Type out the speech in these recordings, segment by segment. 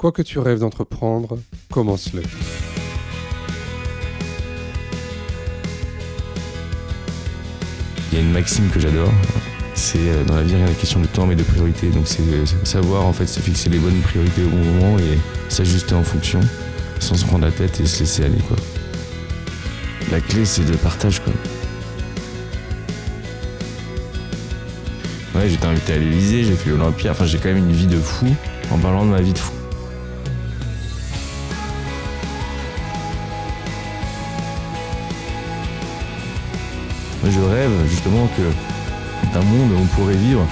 Quoi que tu rêves d'entreprendre, commence-le. Il y a une maxime que j'adore, c'est euh, dans la vie rien n'est question de temps mais de priorité. Donc c'est euh, savoir en fait se fixer les bonnes priorités au bon moment et s'ajuster en fonction sans se prendre la tête et se laisser aller. La clé c'est le partage quoi. Ouais j'étais invité à l'Elysée, j'ai fait l'Olympia, enfin j'ai quand même une vie de fou en parlant de ma vie de fou. Je rêve justement que d'un monde où on pourrait vivre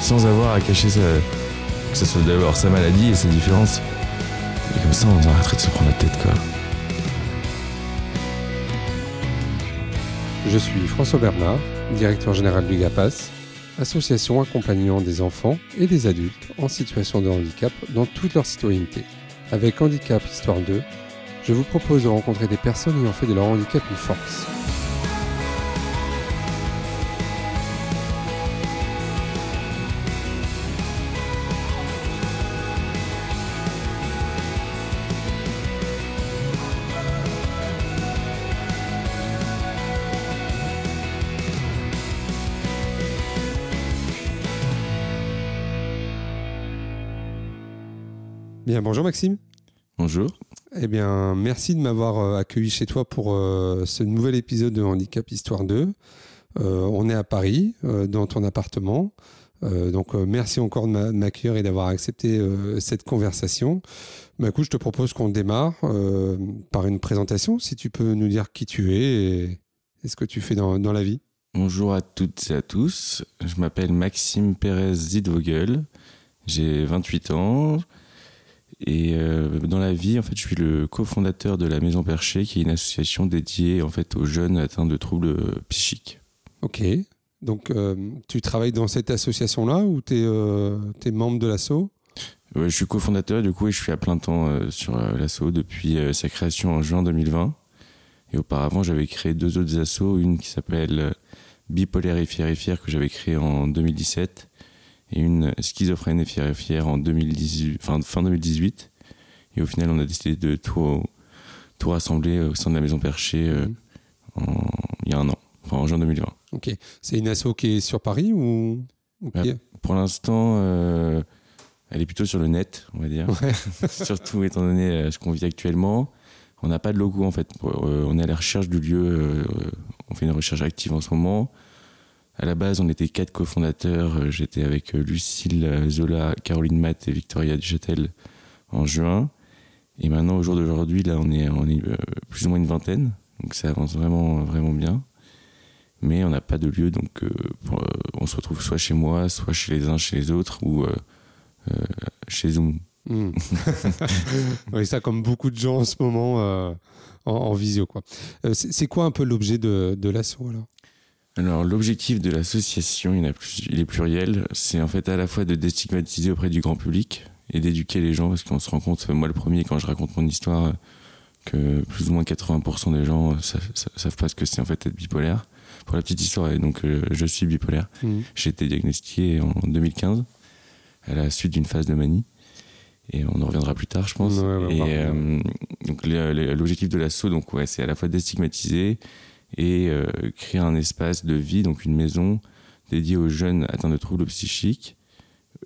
sans avoir à cacher sa, que ce soit d'abord sa maladie et ses différences. Et comme ça, on arrêterait de se prendre la tête, quoi. Je suis François Bernard, directeur général du GAPAS, association accompagnant des enfants et des adultes en situation de handicap dans toute leur citoyenneté. Avec Handicap Histoire 2, je vous propose de rencontrer des personnes ayant fait de leur handicap une force. Bonjour Maxime. Bonjour. Eh bien, merci de m'avoir euh, accueilli chez toi pour euh, ce nouvel épisode de Handicap Histoire 2. Euh, on est à Paris, dans ton appartement. donc, merci encore de m'accueillir et d'avoir accepté cette conversation. Bah, écoute, je te propose qu'on démarre par une présentation. Si tu peux nous dire qui tu es et, ce que tu fais dans, dans, la vie. Bonjour à toutes et à tous. Je m'appelle Maxime Pérez Zidvogel. J'ai 28 ans. Et euh, dans la vie, en fait, je suis le cofondateur de la Maison Perchée, qui est une association dédiée en fait aux jeunes atteints de troubles psychiques. Ok. Donc, euh, tu travailles dans cette association-là ou tu es, euh, membre de l'asso? Je suis cofondateur, du coup, et je suis à plein temps sur l'asso depuis sa création en juin 2020. Et auparavant, j'avais créé deux autres assos, une qui s'appelle Bipolaire et Fier et Fier, que j'avais créée en 2017 et une schizophrène et fière et fière en 2018, fin, fin 2018. Et au final, on a décidé de tout, tout rassembler au sein de la Maison Perchée euh, mhm. il y a un an, enfin en juin 2020. Ok. C'est une asso qui est sur Paris ou, bah, Pour l'instant, euh, elle est plutôt sur le net, on va dire. Surtout étant donné euh, ce qu'on vit actuellement. On n'a pas de logo en fait. on est à la recherche du lieu. on fait une recherche active en ce moment. À la base, on était quatre cofondateurs. Euh, j'étais avec euh, Lucille euh, Zola, Caroline Matt et Victoria Duchâtel en juin. Et maintenant, au jour d'aujourd'hui, là, on est, on est plus ou moins une vingtaine. Donc ça avance vraiment, vraiment bien. Mais on n'a pas de lieu, donc on se retrouve soit chez moi, soit chez les uns, chez les autres, ou chez Zoom. Hmm. oui, ça comme beaucoup de gens en ce moment en, visio. Quoi. c'est quoi un peu l'objet de, de l'assaut alors? Alors l'objectif de l'association, il, il, est pluriel, c'est en fait à la fois de déstigmatiser auprès du grand public et d'éduquer les gens, parce qu'on se rend compte, moi le premier, quand je raconte mon histoire, que plus ou moins 80% des gens ne savent pas ce que c'est en fait être bipolaire. Pour la petite histoire, donc euh, je suis bipolaire. Mmh. J'ai été diagnostiqué en 2015 à la suite d'une phase de manie. Et on en reviendra plus tard, je pense. et euh, donc l'objectif de l'assaut, donc ouais, c'est à la fois déstigmatiser et euh, créer un espace de vie, donc une maison dédiée aux jeunes atteints de troubles psychiques.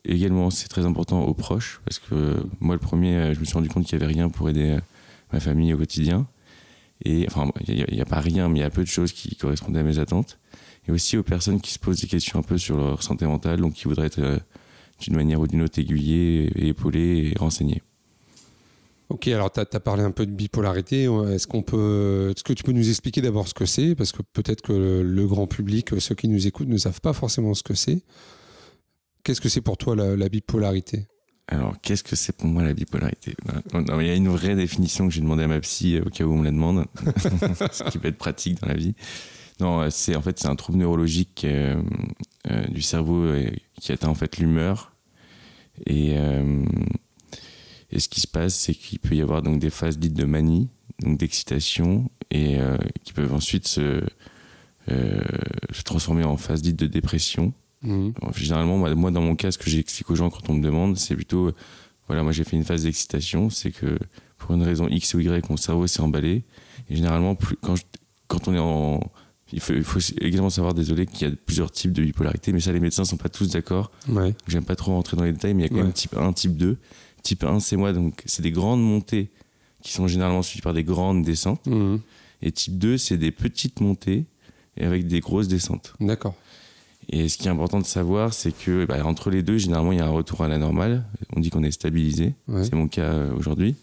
Également, c'est très important aux proches, parce que moi, le premier, euh, je me suis rendu compte qu'il n'y avait rien pour aider euh, ma famille au quotidien. Et enfin, il n'y a, pas rien, mais il y a peu de choses qui correspondaient à mes attentes. Et aussi aux personnes qui se posent des questions un peu sur leur santé mentale, donc qui voudraient être d'une manière ou d'une autre aiguillées et épaulées et renseignées. Ok, alors tu as, parlé un peu de bipolarité. Est-ce qu'on peut, que tu peux nous expliquer d'abord ce que c'est? Parce que peut-être que le, grand public, ceux qui nous écoutent, ne savent pas forcément ce que c'est. Qu'est-ce que c'est pour toi la, bipolarité? Alors, qu'est-ce que c'est pour moi la bipolarité? Il y a une vraie définition que j'ai demandé à ma psy euh, au cas où on me la demande, ce qui peut être pratique dans la vie. Non, euh, c'est en fait c'est un trouble neurologique euh, du cerveau qui atteint en fait l'humeur et et ce qui se passe, c'est qu'il peut y avoir donc des phases dites de manie, donc d'excitation, et euh, qui peuvent ensuite se, euh, se, transformer en phase dite de dépression. Mmh. généralement, moi, dans mon cas, ce que j'explique aux gens quand on me demande, c'est plutôt voilà, moi j'ai fait une phase d'excitation, c'est que pour une raison X ou Y, mon cerveau s'est emballé. Et généralement, plus, quand, quand on est en. Il faut, il faut, également savoir, désolé, qu'il y a plusieurs types de bipolarité, mais ça, les médecins sont pas tous d'accord. Ouais. J'aime pas trop rentrer dans les détails, mais il y a quand Ouais. même type 1, type 2. Type 1, c'est moi, donc c'est des grandes montées qui sont généralement suivies par des grandes descentes. Mhm. Et type 2, c'est des petites montées et avec des grosses descentes. D'accord. Et ce qui est important de savoir, c'est que bah, entre les deux, généralement, il y a un retour à la normale. On dit qu'on est stabilisé. Ouais. C'est mon cas euh, aujourd'hui.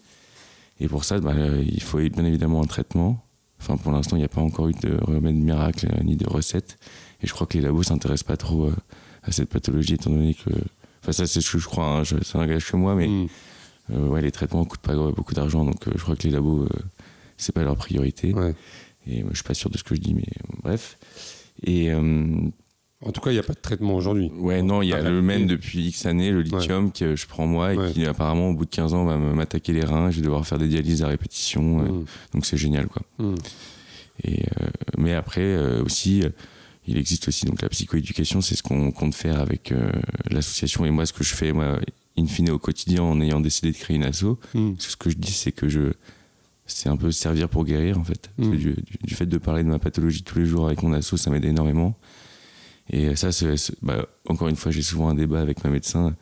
Et pour ça, bah, il faut bien évidemment un traitement. Enfin, pour l'instant, il n'y a pas encore eu de remède miracle euh, ni de recette. Et je crois que les labos s'intéressent pas trop euh, à cette pathologie, étant donné que. Enfin, ça, c'est ce que je crois. Hein, je- ça n'engage que moi, mais Mhm. euh, ouais, les traitements coûtent pas beaucoup d'argent. Donc, euh, je crois que les labos, euh, c'est pas leur priorité. Ouais. Et moi, je suis pas sûr de ce que je dis, mais bref. Et. En tout cas, il n'y a pas de traitement aujourd'hui. Ouais, non, il y a le même depuis X années, le lithium que je prends moi et Ouais. qui apparemment au bout de 15 ans va m'attaquer les reins, je vais devoir faire des dialyses à répétition, Mhm. donc c'est génial quoi. Mhm. Et mais après aussi, il existe aussi donc la psychoéducation, c'est ce qu'on compte faire avec euh, l'association et moi ce que je fais moi in fine au quotidien en ayant décidé de créer une asso. Mhm. Ce que je dis c'est que je c'est un peu servir pour guérir en fait. Mhm. Du, du- du fait de parler de ma pathologie tous les jours avec mon asso, ça m'aide énormément. Et ça, bah, encore une fois, j'ai souvent un débat avec ma médecin.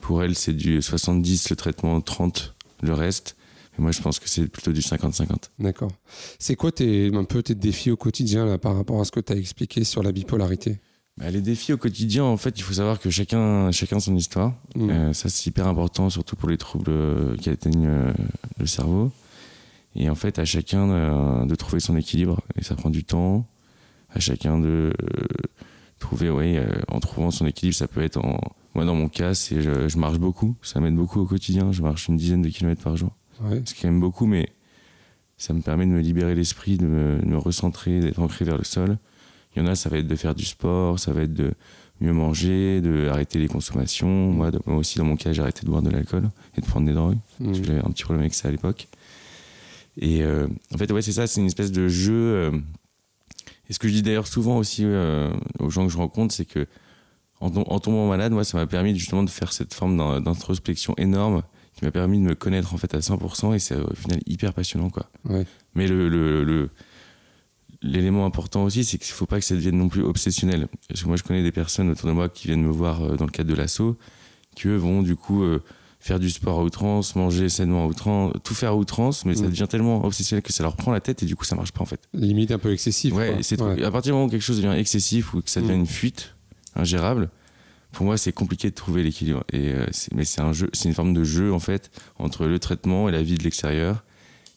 Pour elle, c'est du 70 le traitement, 30 le reste. Et moi, je pense que c'est plutôt du 50-50. D'accord. C'est quoi tes, un peu tes défis au quotidien là, par rapport à ce que tu as expliqué sur la bipolarité? Bah, les défis au quotidien, en fait, il faut savoir que chacun, chacun son histoire. Mhm. Euh, ça, c'est hyper important, surtout pour les troubles euh, qui atteignent euh, le cerveau. Et en fait, à chacun euh, de trouver son équilibre. Et ça prend du temps. À chacun de trouver, euh, en trouvant son équilibre, ça peut être en. Moi, dans mon cas, c'est je, je marche beaucoup. Ça m'aide beaucoup au quotidien. Je marche une dizaine de kilomètres par jour. Ouais. Ce qui aime beaucoup, mais ça me permet de me libérer l'esprit, de me, de me recentrer, d'être ancré vers le sol. Il y en a, ça va être de faire du sport, ça va être de mieux manger, de arrêter les consommations. Moi, de- moi aussi, dans mon cas, j'ai arrêté de boire de l'alcool et de prendre des drogues. Parce que Mhm. j'avais un petit problème avec ça à l'époque. Et euh, en fait, ouais, c'est ça, c'est une espèce de jeu. euh, et ce que je dis d'ailleurs souvent aussi euh, aux gens que je rencontre, c'est que en, tom- en tombant malade, moi, ça m'a permis justement de faire cette forme d'in- d'introspection énorme qui m'a permis de me connaître en fait à 100% et c'est au final hyper passionnant quoi. Ouais. Mais le, le, le- l'élément important aussi, c'est qu'il faut pas que ça devienne non plus obsessionnel. Parce que moi, je connais des personnes autour de moi qui viennent me voir euh, dans le cadre de l'assaut, qui eux vont du coup euh, faire du sport à outrance, manger sainement à outrance, tout faire à outrance, mais ça devient tellement obsessionnel que ça leur prend la tête et du coup, ça marche pas en fait. Limite un peu excessif. Ouais, c'est Ouais. à partir du moment où quelque chose devient excessif ou que ça devient Mm. une fuite ingérable, pour moi, c'est compliqué de trouver l'équilibre. Et euh, mais c'est un jeu, c'est une forme de jeu en fait entre le traitement et la vie de l'extérieur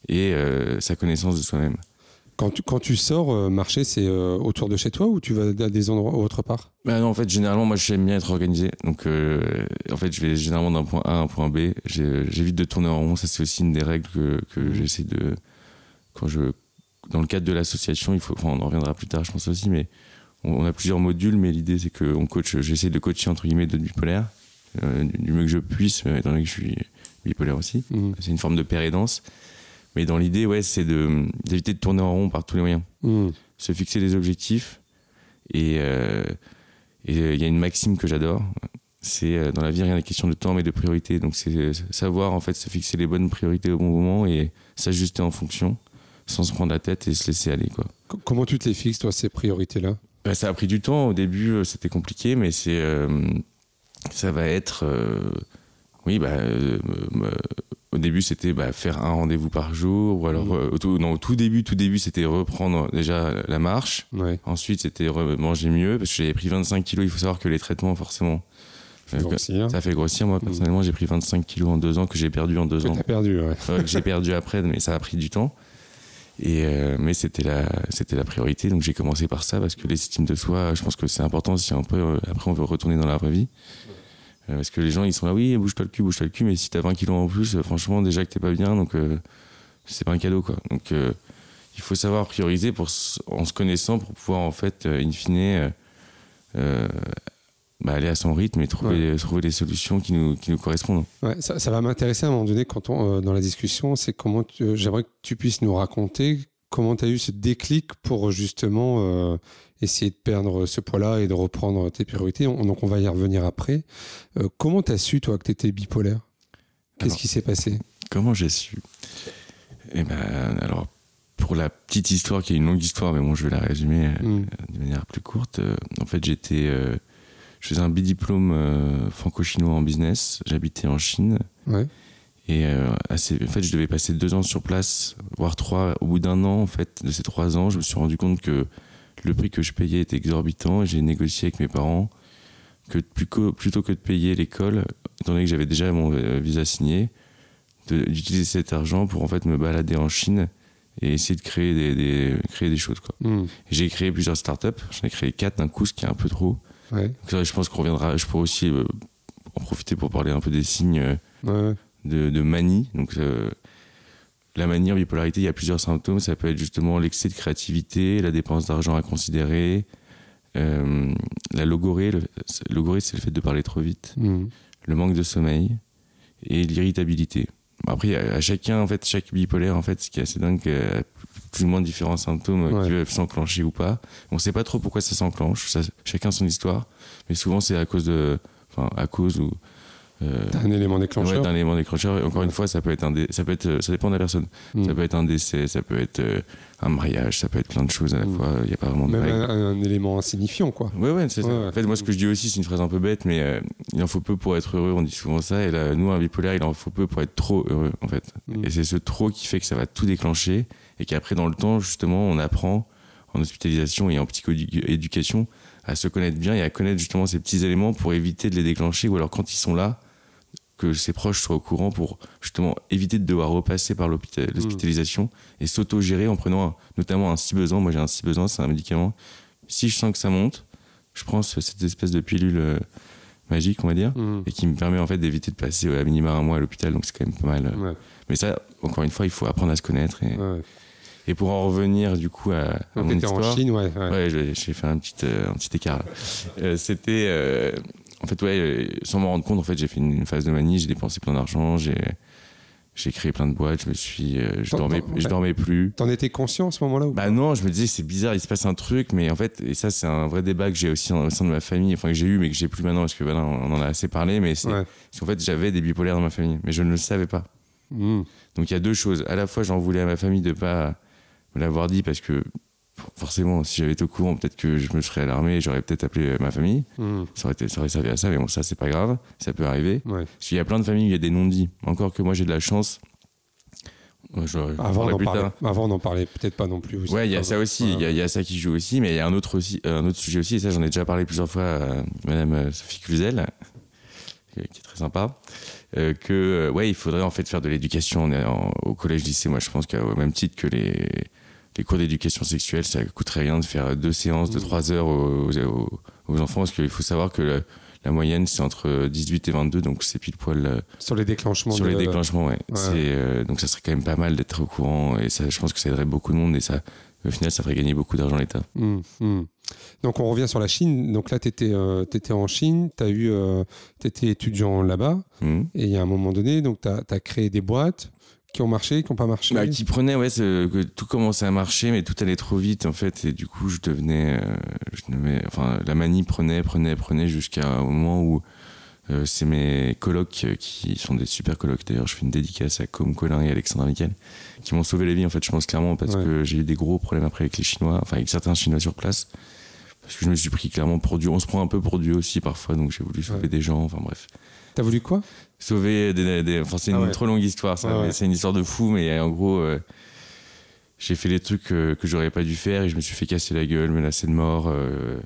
et euh, sa connaissance de soi-même. Quand tu, quand tu sors euh, marcher, c'est autour de chez toi ou tu vas à des endroits autre part? Bah non, en fait, généralement, moi, j'aime bien être organisé. Donc, en fait, je vais généralement d'un point A à un point B. J'évite de tourner en rond. Ça, c'est aussi une des règles que, que Mhm. j'essaie de. Quand je. Dans le cadre de l'association, il faut. Enfin, on en reviendra plus tard, je pense aussi, mais on, a plusieurs modules, mais l'idée, c'est que on coach. J'essaie de coacher, entre guillemets, d'autres bipolaires, euh, du, mieux que je puisse, étant donné que je suis bipolaire aussi. Mhm. C'est une forme de danse. Mais dans l'idée, ouais, c'est d'éviter de tourner en rond par tous les moyens Mhm. se fixer des objectifs. Et euh, et, euh, il y a une maxime que j'adore. C'est euh, dans la vie, rien n'est question de temps, mais de priorité. Donc c'est savoir en fait se fixer les bonnes priorités au bon moment et s'ajuster en fonction, sans se prendre la tête et se laisser aller quoi. Comment tu te les fixes, toi, ces priorités-là? Bah, ça a pris du temps. Au début, euh, c'était compliqué, mais c'est euh, ça va être euh, oui bah au début c'était bah, faire un rendez-vous par jour ou alors euh, au, tout, non, au tout début tout début c'était reprendre déjà la marche Ouais. Ensuite, c'était manger mieux parce que j'avais pris 25 kilos. Il faut savoir que les traitements, forcément, Grossir. ça fait grossir. Moi, Mhm. personnellement, j'ai pris 25 kilos en deux ans que j'ai perdu en deux Que ans. perdu, ouais. Que j'ai perdu après, mais ça a pris du temps. Euh, mais c'était la, c'était la priorité. Donc j'ai commencé par ça parce que l'estime de soi, je pense que c'est important si un peu euh, après on veut retourner dans la vraie vie. Euh, parce que les gens ils sont là, oui, bouge pas le cul, bouge pas le cul, mais si t'as 20 kilos en plus, franchement, déjà que t'es pas bien, donc c'est pas un cadeau quoi. Donc il faut savoir prioriser pour, en se connaissant pour pouvoir en fait, in fine, bah, aller à son rythme et trouver, trouver les solutions qui nous, qui nous correspondent. Ouais, ça, ça va m'intéresser à un moment donné quand on, euh, dans la discussion, c'est comment tu- euh, j'aimerais que tu puisses nous raconter comment tu as eu ce déclic pour justement euh, essayer de perdre ce poids-là et de reprendre tes priorités. On- donc on va y revenir après. Comment tu as su toi que tu étais bipolaire? Qu'est-ce qui s'est passé? Comment j'ai su? Eh ben, alors, pour la petite histoire, qui est une longue histoire, mais bon, je vais la résumer euh, Mm. de manière plus courte. en fait, j'étais, je faisais un bidiplôme euh, franco-chinois en business. J'habitais en Chine. Ouais. Et euh, assez, en fait, je devais passer deux ans sur place, voire trois. Au bout d'un an, en fait, de ces trois ans, je me suis rendu compte que le prix que je payais était exorbitant. Et j'ai négocié avec mes parents que plutôt que de payer l'école, étant donné que j'avais déjà mon euh, visa signé, d'utiliser cet argent pour en fait me balader en Chine et essayer de créer des, des- créer des choses. Quoi. Mm. Et J'ai créé plusieurs startups. J'en ai créé quatre d'un coup, ce qui est un peu trop. Ouais. Donc, ça, je pense qu'on reviendra. Je pourrais aussi euh, en profiter pour parler un peu des signes. euh, Ouais. de, de manie. Donc, euh, la manie en bipolarité, il y a plusieurs symptômes. Ça peut être justement l'excès de créativité, la dépense d'argent à considérer, la logorée. Le, logorée, c'est le fait de parler trop vite, Mm. le manque de sommeil et l'irritabilité. Après, à, chacun, en fait, chaque bipolaire, en fait, ce qui est assez dingue, euh, a plus ou moins différents symptômes euh, Ouais. qui peuvent s'enclencher ou pas. On sait pas trop pourquoi ça s'enclenche. Chacun son histoire, mais souvent c'est à cause de, enfin, à cause ou euh, T'as un élément Ouais, déclencheur. d'un élément déclencheur. Et encore une fois, ça peut être un dé- ça peut être, euh, ça dépend de la personne. Mm. Ça peut être un décès, ça peut être euh, un mariage, ça peut être plein de choses à la Mm. fois. Il n'y a pas vraiment de Même un, un élément insignifiant, quoi. Ouais, ouais, c'est ça. Ouais, ouais. En fait, moi, ce que je dis aussi, c'est une phrase un peu bête, mais euh, il en faut peu pour être heureux. On dit souvent ça. Et là, nous, un bipolaire, il en faut peu pour être trop heureux, en fait. Mm. Et c'est ce trop qui fait que ça va tout déclencher. Et qu'après, dans le temps, justement, on apprend en hospitalisation et en psychoéducation à se connaître bien et à connaître justement ces petits éléments pour éviter de les déclencher. Ou alors, quand ils sont là, que ses proches soient au courant pour justement éviter de devoir repasser par l'hôpital- l'hospitalisation et s'auto-gérer en prenant un- notamment un si besoin. Moi, j'ai un si besoin, c'est un médicament. Si je sens que ça monte, je prends ce- cette espèce de pilule euh, magique, on va dire, Mm. et qui me permet en fait d'éviter de passer à minima un mois à l'hôpital, donc c'est quand même pas mal. euh. Ouais. Mais ça, encore une fois, il faut apprendre à se connaître. Et, Ouais. et pour en revenir du coup à, à mon t'étais en histoire, Chine, ouais. ouais. J'ai fait un petit, euh, un petit écart. Euh, C'était. euh, en fait, ouais, euh, sans m'en rendre compte, en fait, j'ai fait une, phase de manie, j'ai dépensé plein d'argent, j'ai. J'ai créé plein de boîtes, je me suis, euh, je dormais, je dormais plus. T'en étais conscient à ce moment-là ou Bah non, je me disais c'est bizarre, il se passe un truc, mais en fait, et ça c'est un vrai débat que j'ai aussi au sein de ma famille, enfin que j'ai eu mais que j'ai plus maintenant parce que voilà, on en a assez parlé, mais c'est Ouais. qu'en fait j'avais des bipolaires dans ma famille, mais je ne le savais pas. Mm. Donc il y a deux choses. À la fois, j'en voulais à ma famille de pas me l'avoir dit parce que forcément, si j'avais été au courant, peut-être que je me serais alarmé et j'aurais peut-être appelé euh, ma famille. Mm. Ça aurait, été, ça aurait servi à ça, mais bon, ça c'est pas grave, ça peut arriver. Ouais. Parce qu'il y a plein de familles où il y a des non-dits. Encore que moi j'ai de la chance. Je- Avant d'en parler, avant parler peut-être pas non plus. aussi. Ouais, il y a ça aussi, il y, a- il y a ça qui joue aussi, mais il y a un autre, aussi, un autre sujet aussi, et ça j'en ai déjà parlé plusieurs fois à Madame euh, Sophie Cluzel, qui est très sympa, euh, que ouais, il faudrait en fait faire de l'éducation au collège-lycée. Moi, je pense qu'au même titre que les, les cours d'éducation sexuelle, ça coûterait rien de faire deux séances de Mmh. trois heures aux, aux- aux enfants, parce qu'il faut savoir que la, la moyenne c'est entre 18 et 22, donc c'est pile poil euh, Sur les déclenchements. sur les déclenchements, ouais. Euh, donc ça serait quand même pas mal d'être au courant et ça, je pense que ça aiderait beaucoup de monde et ça, au final, ça ferait gagner beaucoup d'argent à l'État. Mm, mm. Donc on revient sur la Chine. Donc là, tu étais, en Chine, tu étais étudiant là-bas, et il y a un moment donné, tu as, créé des boîtes qui ont marché, qui n'ont pas marché. Bah, qui prenait, ouais, que tout commençait à marcher, mais tout allait trop vite en fait, et du coup, je devenais, euh, je enfin, la manie prenait, prenait, prenait jusqu'à un moment où euh, c'est mes colocs euh, qui sont des super colocs. D'ailleurs, je fais une dédicace à Com Colin et Alexandre Miquel qui m'ont sauvé la vie en fait. Je pense clairement parce Ouais. que j'ai eu des gros problèmes après avec les Chinois, enfin avec certains Chinois sur place. Parce que je me suis pris clairement pour Dieu. On se prend un peu pour Dieu aussi parfois, donc j'ai voulu sauver Ouais. des gens. Enfin bref. T'as voulu quoi? Sauver des, des- enfin c'est une Ah ouais. trop longue histoire ça Ouais, ouais. mais c'est une histoire de fou mais en gros euh, j'ai fait les trucs euh, que j'aurais pas dû faire et je me suis fait casser la gueule menacer de mort euh,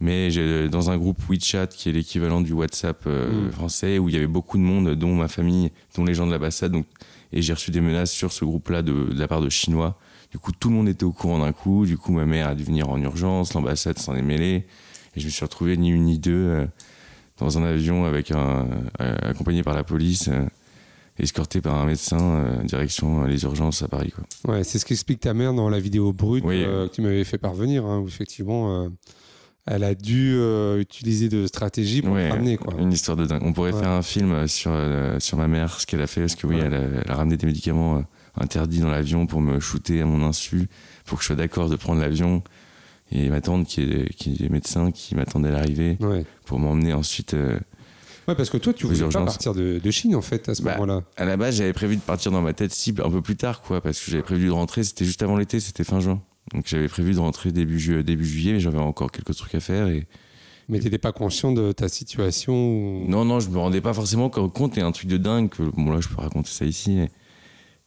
mais j'ai dans un groupe WeChat qui est l'équivalent du WhatsApp euh, Mm. français où il y avait beaucoup de monde dont ma famille dont les gens de l'ambassade donc et j'ai reçu des menaces sur ce groupe là de, de la part de chinois du coup tout le monde était au courant d'un coup du coup ma mère a dû venir en urgence l'ambassade s'en est mêlée et je me suis retrouvé ni une ni deux euh, dans un avion avec un, euh, accompagné par la police, euh, escorté par un médecin, euh, direction euh, les urgences à Paris. Quoi. Ouais, c'est ce qu'explique ta mère dans la vidéo brute Oui. euh, que tu m'avais fait parvenir, hein, où effectivement, elle a dû utiliser de stratégies pour Ouais, te ramener. Quoi. Une histoire de dingue. On pourrait Ouais. faire un film sur, sur ma mère, ce qu'elle a fait, parce que oui, Ouais. elle, a, elle a ramené des médicaments interdits dans l'avion pour me shooter à mon insu, pour que je sois d'accord de prendre l'avion. Et ma tante, qui est, qui est médecin, qui m'attendait à l'arrivée, Ouais. pour m'emmener ensuite. euh, Ouais, parce que toi, tu voulais pas partir de, de Chine, en fait, à ce Bah, moment-là. À la base, j'avais prévu de partir dans ma tête cible un peu plus tard, quoi, parce que j'avais prévu de rentrer, c'était juste avant l'été, c'était fin juin. Donc j'avais prévu de rentrer début, ju- début juillet, mais j'avais encore quelques trucs à faire. Et... Mais t'étais pas conscient de ta situation ou- Non, non, je me rendais pas forcément compte, et un truc de dingue, que, bon là je peux raconter ça ici, mais,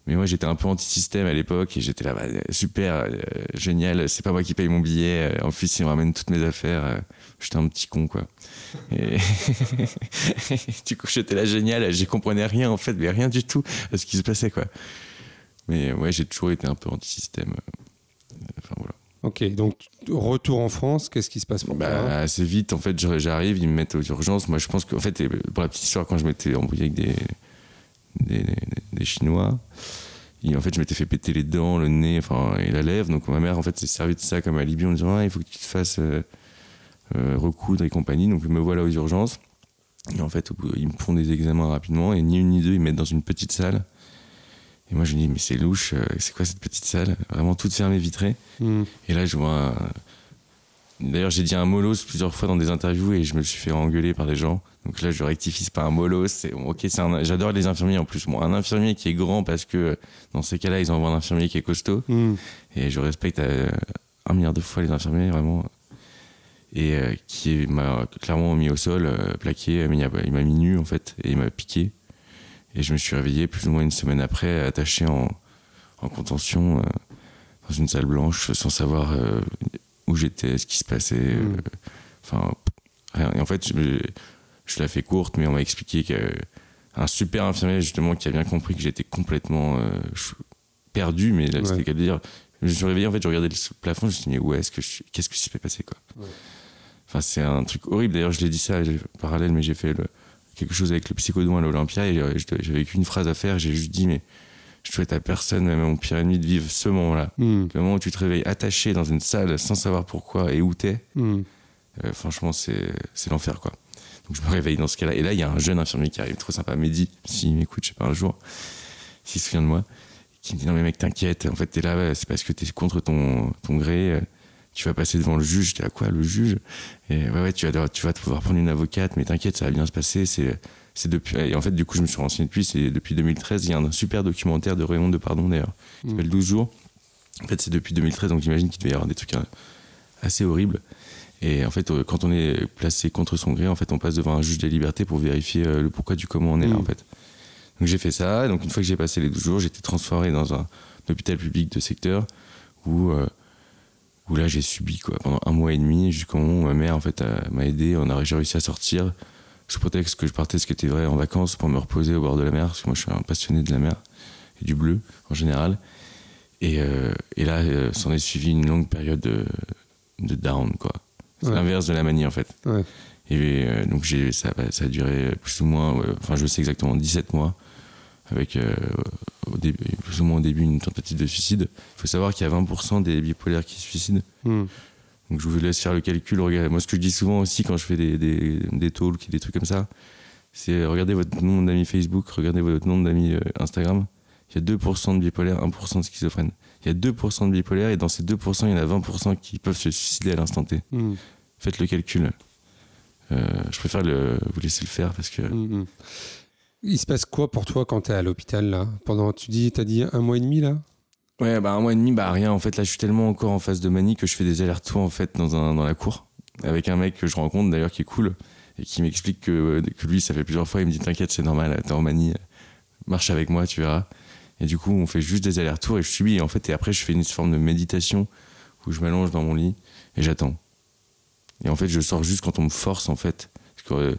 mais moi j'étais un peu anti-système à l'époque, et j'étais là, bah, super, euh, génial, c'est pas moi qui paye mon billet, euh, en plus il me ramène toutes mes affaires, euh, j'étais un petit con, quoi. Et du coup j'étais là, génial, j'y comprenais rien en fait, mais rien du tout à ce qui se passait, quoi. Mais ouais, j'ai toujours été un peu anti-système. Enfin voilà. Ok, donc retour en France, qu'est-ce qui se passe pour Bah, assez vite, en fait, j'arrive, ils me mettent aux urgences. Moi, je pense qu'en fait, et pour la petite histoire, quand je m'étais embrouillé avec des, des, des- Chinois, et en fait, je m'étais fait péter les dents, le nez, enfin, et la lèvre. Donc, ma mère, en fait, s'est servi de ça comme alibi en me disant, ah, il faut que tu te fasses euh, euh, recoudre et compagnie. Donc, me voilà aux urgences. Et en fait, ils me font des examens rapidement, et ni une ni deux, ils me mettent dans une petite salle. Et moi, je me dis, mais c'est louche, euh, c'est quoi cette petite salle? Vraiment toute fermée, vitrée. Hmm. Et là, je vois. un- D'ailleurs, j'ai dit un molos plusieurs fois dans des interviews et je me suis fait engueuler par des gens. Donc là, je rectifie, c'est pas un molos. C'est ok, c'est un. J'adore les infirmiers en plus. Bon, un infirmier qui est grand parce que dans ces cas-là, ils envoient un infirmier qui est costaud. Hmm. Et je respecte euh, un milliard de fois les infirmiers, vraiment. Et euh, qui m'a clairement mis au sol, euh, plaqué. Il m'a mis nu, en fait, et il m'a piqué. Et je me suis réveillé plus ou moins une semaine après, attaché en, en contention dans une salle blanche, sans savoir où j'étais, ce qui se passait. euh, Mm. Enfin, rien. Et en fait, je, je la fais courte, mais on m'a expliqué qu'un super infirmier, justement, qui a bien compris que j'étais complètement euh, perdu, mais là, Ouais. c'était qu'à dire. Je me suis réveillé, en fait, je regardais le plafond, je me suis dit, mais où est-ce que Qu'est-ce qui s'est passé, quoi Ouais. Enfin, c'est un truc horrible. D'ailleurs, je l'ai dit ça, j'ai- parallèle, mais j'ai fait le- quelque chose avec le psychodon à l'Olympia et euh, je- j'avais qu'une phrase à faire. J'ai juste dit, mais je souhaite à personne, même à mon pire ennemi, de vivre ce moment-là. Hmm. Le moment où tu te réveilles attaché dans une salle sans savoir pourquoi et où t'es, Hmm. euh, franchement, c'est l'enfer, quoi. Donc je me réveille dans ce cas-là. Et là, il y a un jeune infirmier qui arrive, trop sympa, Mehdi, s'il m'écoute, je sais pas, un jour, s'il se souvient de moi, qui me dit Non, mais mec, t'inquiète, en fait, t'es là, c'est parce que t'es contre ton, ton gré, euh, tu vas passer devant le juge. J'étais à quoi, le juge? Et ouais, ouais, tu vas, tu vas pouvoir prendre une avocate, mais t'inquiète, ça va bien se passer. C'est. C'est depuis, et en fait, du coup, je me suis renseigné depuis, c'est depuis 2013. Il y a un super documentaire de Raymond Depardon, d'ailleurs, qui Mm. s'appelle 12 jours. En fait, c'est depuis 2013, donc j'imagine qu'il devait y avoir des trucs euh, assez horribles. Et en fait, euh, quand on est placé contre son gré, en fait, on passe devant un juge des libertés pour vérifier euh, le pourquoi du comment on est là, Mm. en fait. Donc j'ai fait ça. Donc une fois que j'ai passé les 12 jours, j'ai été transféré dans un hôpital public de secteur où, euh, où là j'ai subi quoi pendant un mois et demi jusqu'au moment où ma mère en fait m'a aidé. On a j'ai réussi à sortir sous prétexte que je partais, ce qui était vrai, en vacances pour me reposer au bord de la mer parce que moi je suis un passionné de la mer et du bleu en général. Et, euh, et là, euh, s'en est suivi une longue période de, de down quoi. C'est Ouais. l'inverse de la manie en fait. Ouais. Et euh, donc j'ai, ça, ça a duré plus ou moins, enfin je sais exactement 17 mois, avec euh, au début, plus ou moins au début une tentative de suicide. Il faut savoir qu'il y a 20% des bipolaires qui se suicident. Hmm. Donc je vous laisse faire le calcul. Regardez, moi ce que je dis souvent aussi quand je fais des, des, des talks et des trucs comme ça, c'est regardez votre nombre d'amis Facebook, regardez votre nombre d'amis euh, Instagram. Il y a 2% de bipolaires, 1% de schizophrènes. Il y a 2% de bipolaires et dans ces 2%, il y en a 20% qui peuvent se suicider à l'instant T. Hmm. Faites le calcul. Euh, je préfère le, vous laisser le faire parce que Hmm, hmm. Il se passe quoi pour toi quand tu es à l'hôpital là? Pendant, tu dis, t'as dit un mois et demi là? Ouais, bah un mois et demi, bah rien. En fait, là, je suis tellement encore en phase de manie que je fais des allers-retours en fait dans, un, dans la cour avec un mec que je rencontre d'ailleurs qui est cool et qui m'explique que, que lui, ça fait plusieurs fois. Il me dit T'inquiète, c'est normal, t'es en manie, marche avec moi, tu verras. Et du coup, on fait juste des allers-retours et je subis. En fait, et après, je fais une forme de méditation où je m'allonge dans mon lit et j'attends. Et en fait, je sors juste quand on me force en fait. Parce que euh,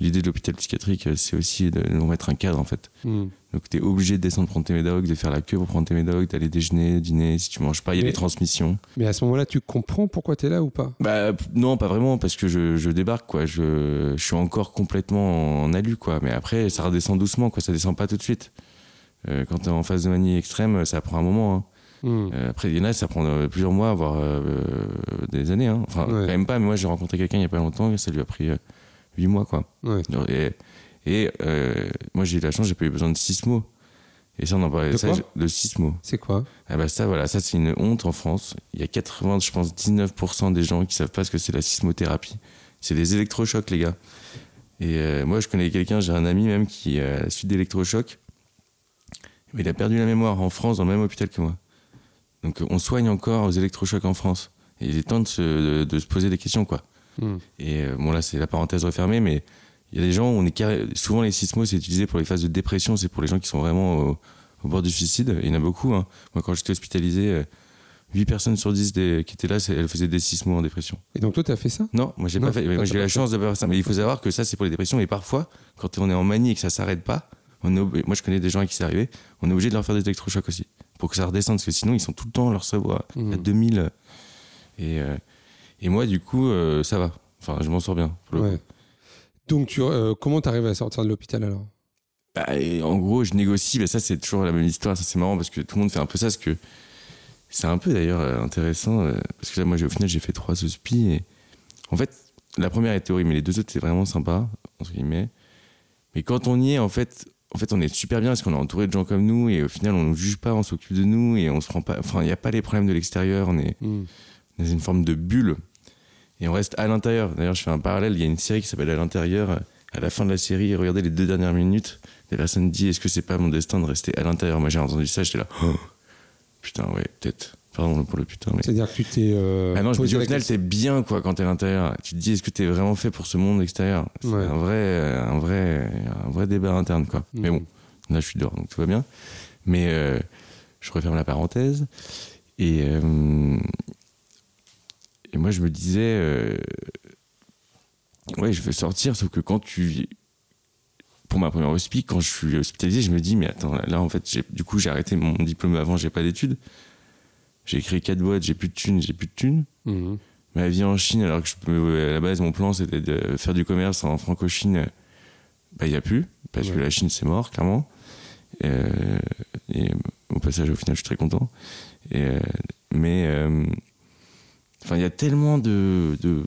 l'idée de l'hôpital psychiatrique, euh, c'est aussi de nous mettre un cadre en fait. Hmm. Donc tu es obligé de descendre prendre tes médocs, de faire la queue pour prendre tes médocs, d'aller déjeuner, dîner, si tu manges pas, il y a des transmissions. Mais à ce moment-là, tu comprends pourquoi tu es là ou pas? Bah non, pas vraiment, parce que je, je débarque, quoi. Je, je suis encore complètement en alu, quoi. Mais après, ça redescend doucement, quoi. Ça descend pas tout de suite. Euh, quand tu es en phase de manie extrême, ça prend un moment. hein. Hmm. Euh, après, il y en a, ça prend euh, plusieurs mois, voire euh, des années. hein. Enfin, Ouais. quand même pas, mais moi j'ai rencontré quelqu'un il y a pas longtemps, et ça lui a pris euh, huit mois, quoi. Ouais. Et, et euh, moi j'ai eu la chance, j'ai pas eu besoin de six mots. Et ça, on en parlait De ça, de mots. C'est quoi Ah bah ça, voilà, ça c'est une honte en France. Il y a 80, je pense, 19% des gens qui savent pas ce que c'est la sismothérapie. C'est des électrochocs, les gars. Et euh, moi, je connais quelqu'un, j'ai un ami même qui, à la suite d'électrochoc, il a perdu la mémoire en France, dans le même hôpital que moi. Donc on soigne encore aux électrochocs en France. Et il est temps de se, de, se poser des questions, quoi. Hmm. Et euh, bon, là, c'est la parenthèse refermée, mais il y a des gens, on est carré- souvent les sismos, c'est utilisé pour les phases de dépression, c'est pour les gens qui sont vraiment au, au bord du suicide. Il y en a beaucoup. Hein. Moi, quand j'étais hospitalisé, euh, 8 personnes sur 10 des- qui étaient là, elles faisaient des sismos en dépression. Et donc toi, tu as fait ça? Non, moi j'ai pas fait. Moi j'ai eu la chance de pas faire ça. Mais il faut savoir que ça c'est pour les dépressions. Et parfois, quand on est en manie et que ça s'arrête pas, on est ob- moi je connais des gens à qui c'est arrivé, on est obligé de leur faire des électrochocs aussi pour que ça redescende parce que sinon ils sont tout le temps leur cerveau à, à Mhm. 2000. Et euh, et moi du coup euh, ça va. Enfin je m'en sors bien. Pour le Ouais. Donc tu, euh, comment tu arrives à sortir de l'hôpital alors? Bah, et en gros je négocie. Mais ça c'est toujours la même histoire. Ça c'est marrant parce que tout le monde fait un peu ça. Parce que c'est un peu d'ailleurs euh, intéressant euh, parce que là moi j'ai- au final j'ai fait trois hospices et en fait la première était horrible mais les deux autres c'était vraiment sympa entre guillemets mais quand on y est en fait en fait on est super bien parce qu'on est entouré de gens comme nous et au final on nous juge pas on s'occupe de nous et on se prend pas enfin il n'y a pas les problèmes de l'extérieur on est Hmm. dans une forme de bulle et on reste à l'intérieur d'ailleurs je fais un parallèle il y a une série qui s'appelle à l'intérieur à la fin de la série regardez les deux dernières minutes la personne dit est-ce que c'est pas mon destin de rester à l'intérieur? Moi j'ai entendu ça j'étais là Oh, putain ouais peut-être pardon pour le putain mais C'est-à-dire que tu t'es. euh, ah non, je me dis au final, t'es bien quoi quand t'es à l'intérieur. Tu te dis, est-ce que t'es vraiment fait pour ce monde extérieur? C'est Ouais. un vrai, un vrai, un vrai débat interne quoi. Mais Mhm. bon, là je suis dehors donc tout va bien. Mais euh, je referme la parenthèse et euh, et moi je me disais, euh, ouais, je veux sortir, sauf que quand tu pour ma première hospice, quand je suis hospitalisé, je me dis, mais attends, là, en fait, du coup, j'ai arrêté mon diplôme avant, j'ai pas d'études. J'ai créé quatre boîtes, j'ai plus de thunes, j'ai plus de thunes Mhm. ma vie en Chine, alors que je peux, à la base, mon plan, c'était de faire du commerce en franco-chine. Bah, il n'y a plus, parce que la Chine, c'est mort, clairement. Euh, et au passage, au final, je suis très content. Et, euh, mais, euh, enfin, il y a tellement de, de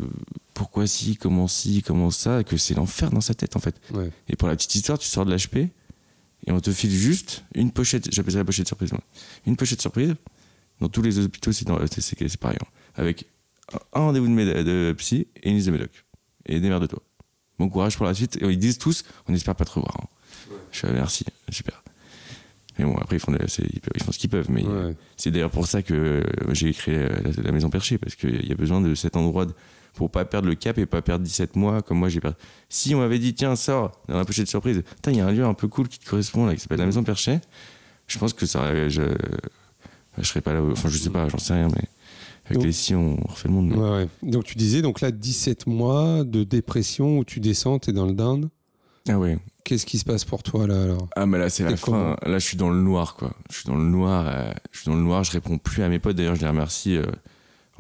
pourquoi si, comment si, comment ça, que c'est l'enfer dans sa tête, en fait. Ouais. Et pour la petite histoire, tu sors de l'HP et on te file juste une pochette, j'appelle ça la pochette surprise, moi. Une pochette surprise. Dans tous les hôpitaux, c'est dans- c'est pareil. hein. Avec un- rendez-vous de, de psy et une liste de médocs. Et démerde-toi. Bon courage pour la suite. Et ils disent tous, on espère pas te revoir. hein. Je ah, merci, super. Mais bon, après, ils font, de- c'est- ils peuvent- ils font ce qu'ils peuvent. Mais Ouais. c'est d'ailleurs pour ça que euh, j'ai créé la, la maison perchée, parce qu'il y a besoin de cet endroit de- pour pas perdre le cap et pas perdre 17 mois comme moi j'ai perdu. Si on m'avait dit, tiens, sors dans la pochette surprise, il y a un lieu un peu cool qui te correspond là, qui s'appelle la maison perchée, je pense que ça je, je serais pas là. Enfin, je sais pas, j'en sais rien, mais avec Donc- les si, on refait le monde. mais- Ouais, ouais. Donc tu disais, donc là, 17 mois de dépression où tu descends, t'es dans le down. Ah ouais. Qu'est-ce qui se passe pour toi là alors? Ah mais là c'est la fin. Là je suis dans le noir quoi. Je suis dans le noir. euh, je suis dans le noir. Je réponds plus à mes potes. D'ailleurs je les remercie euh,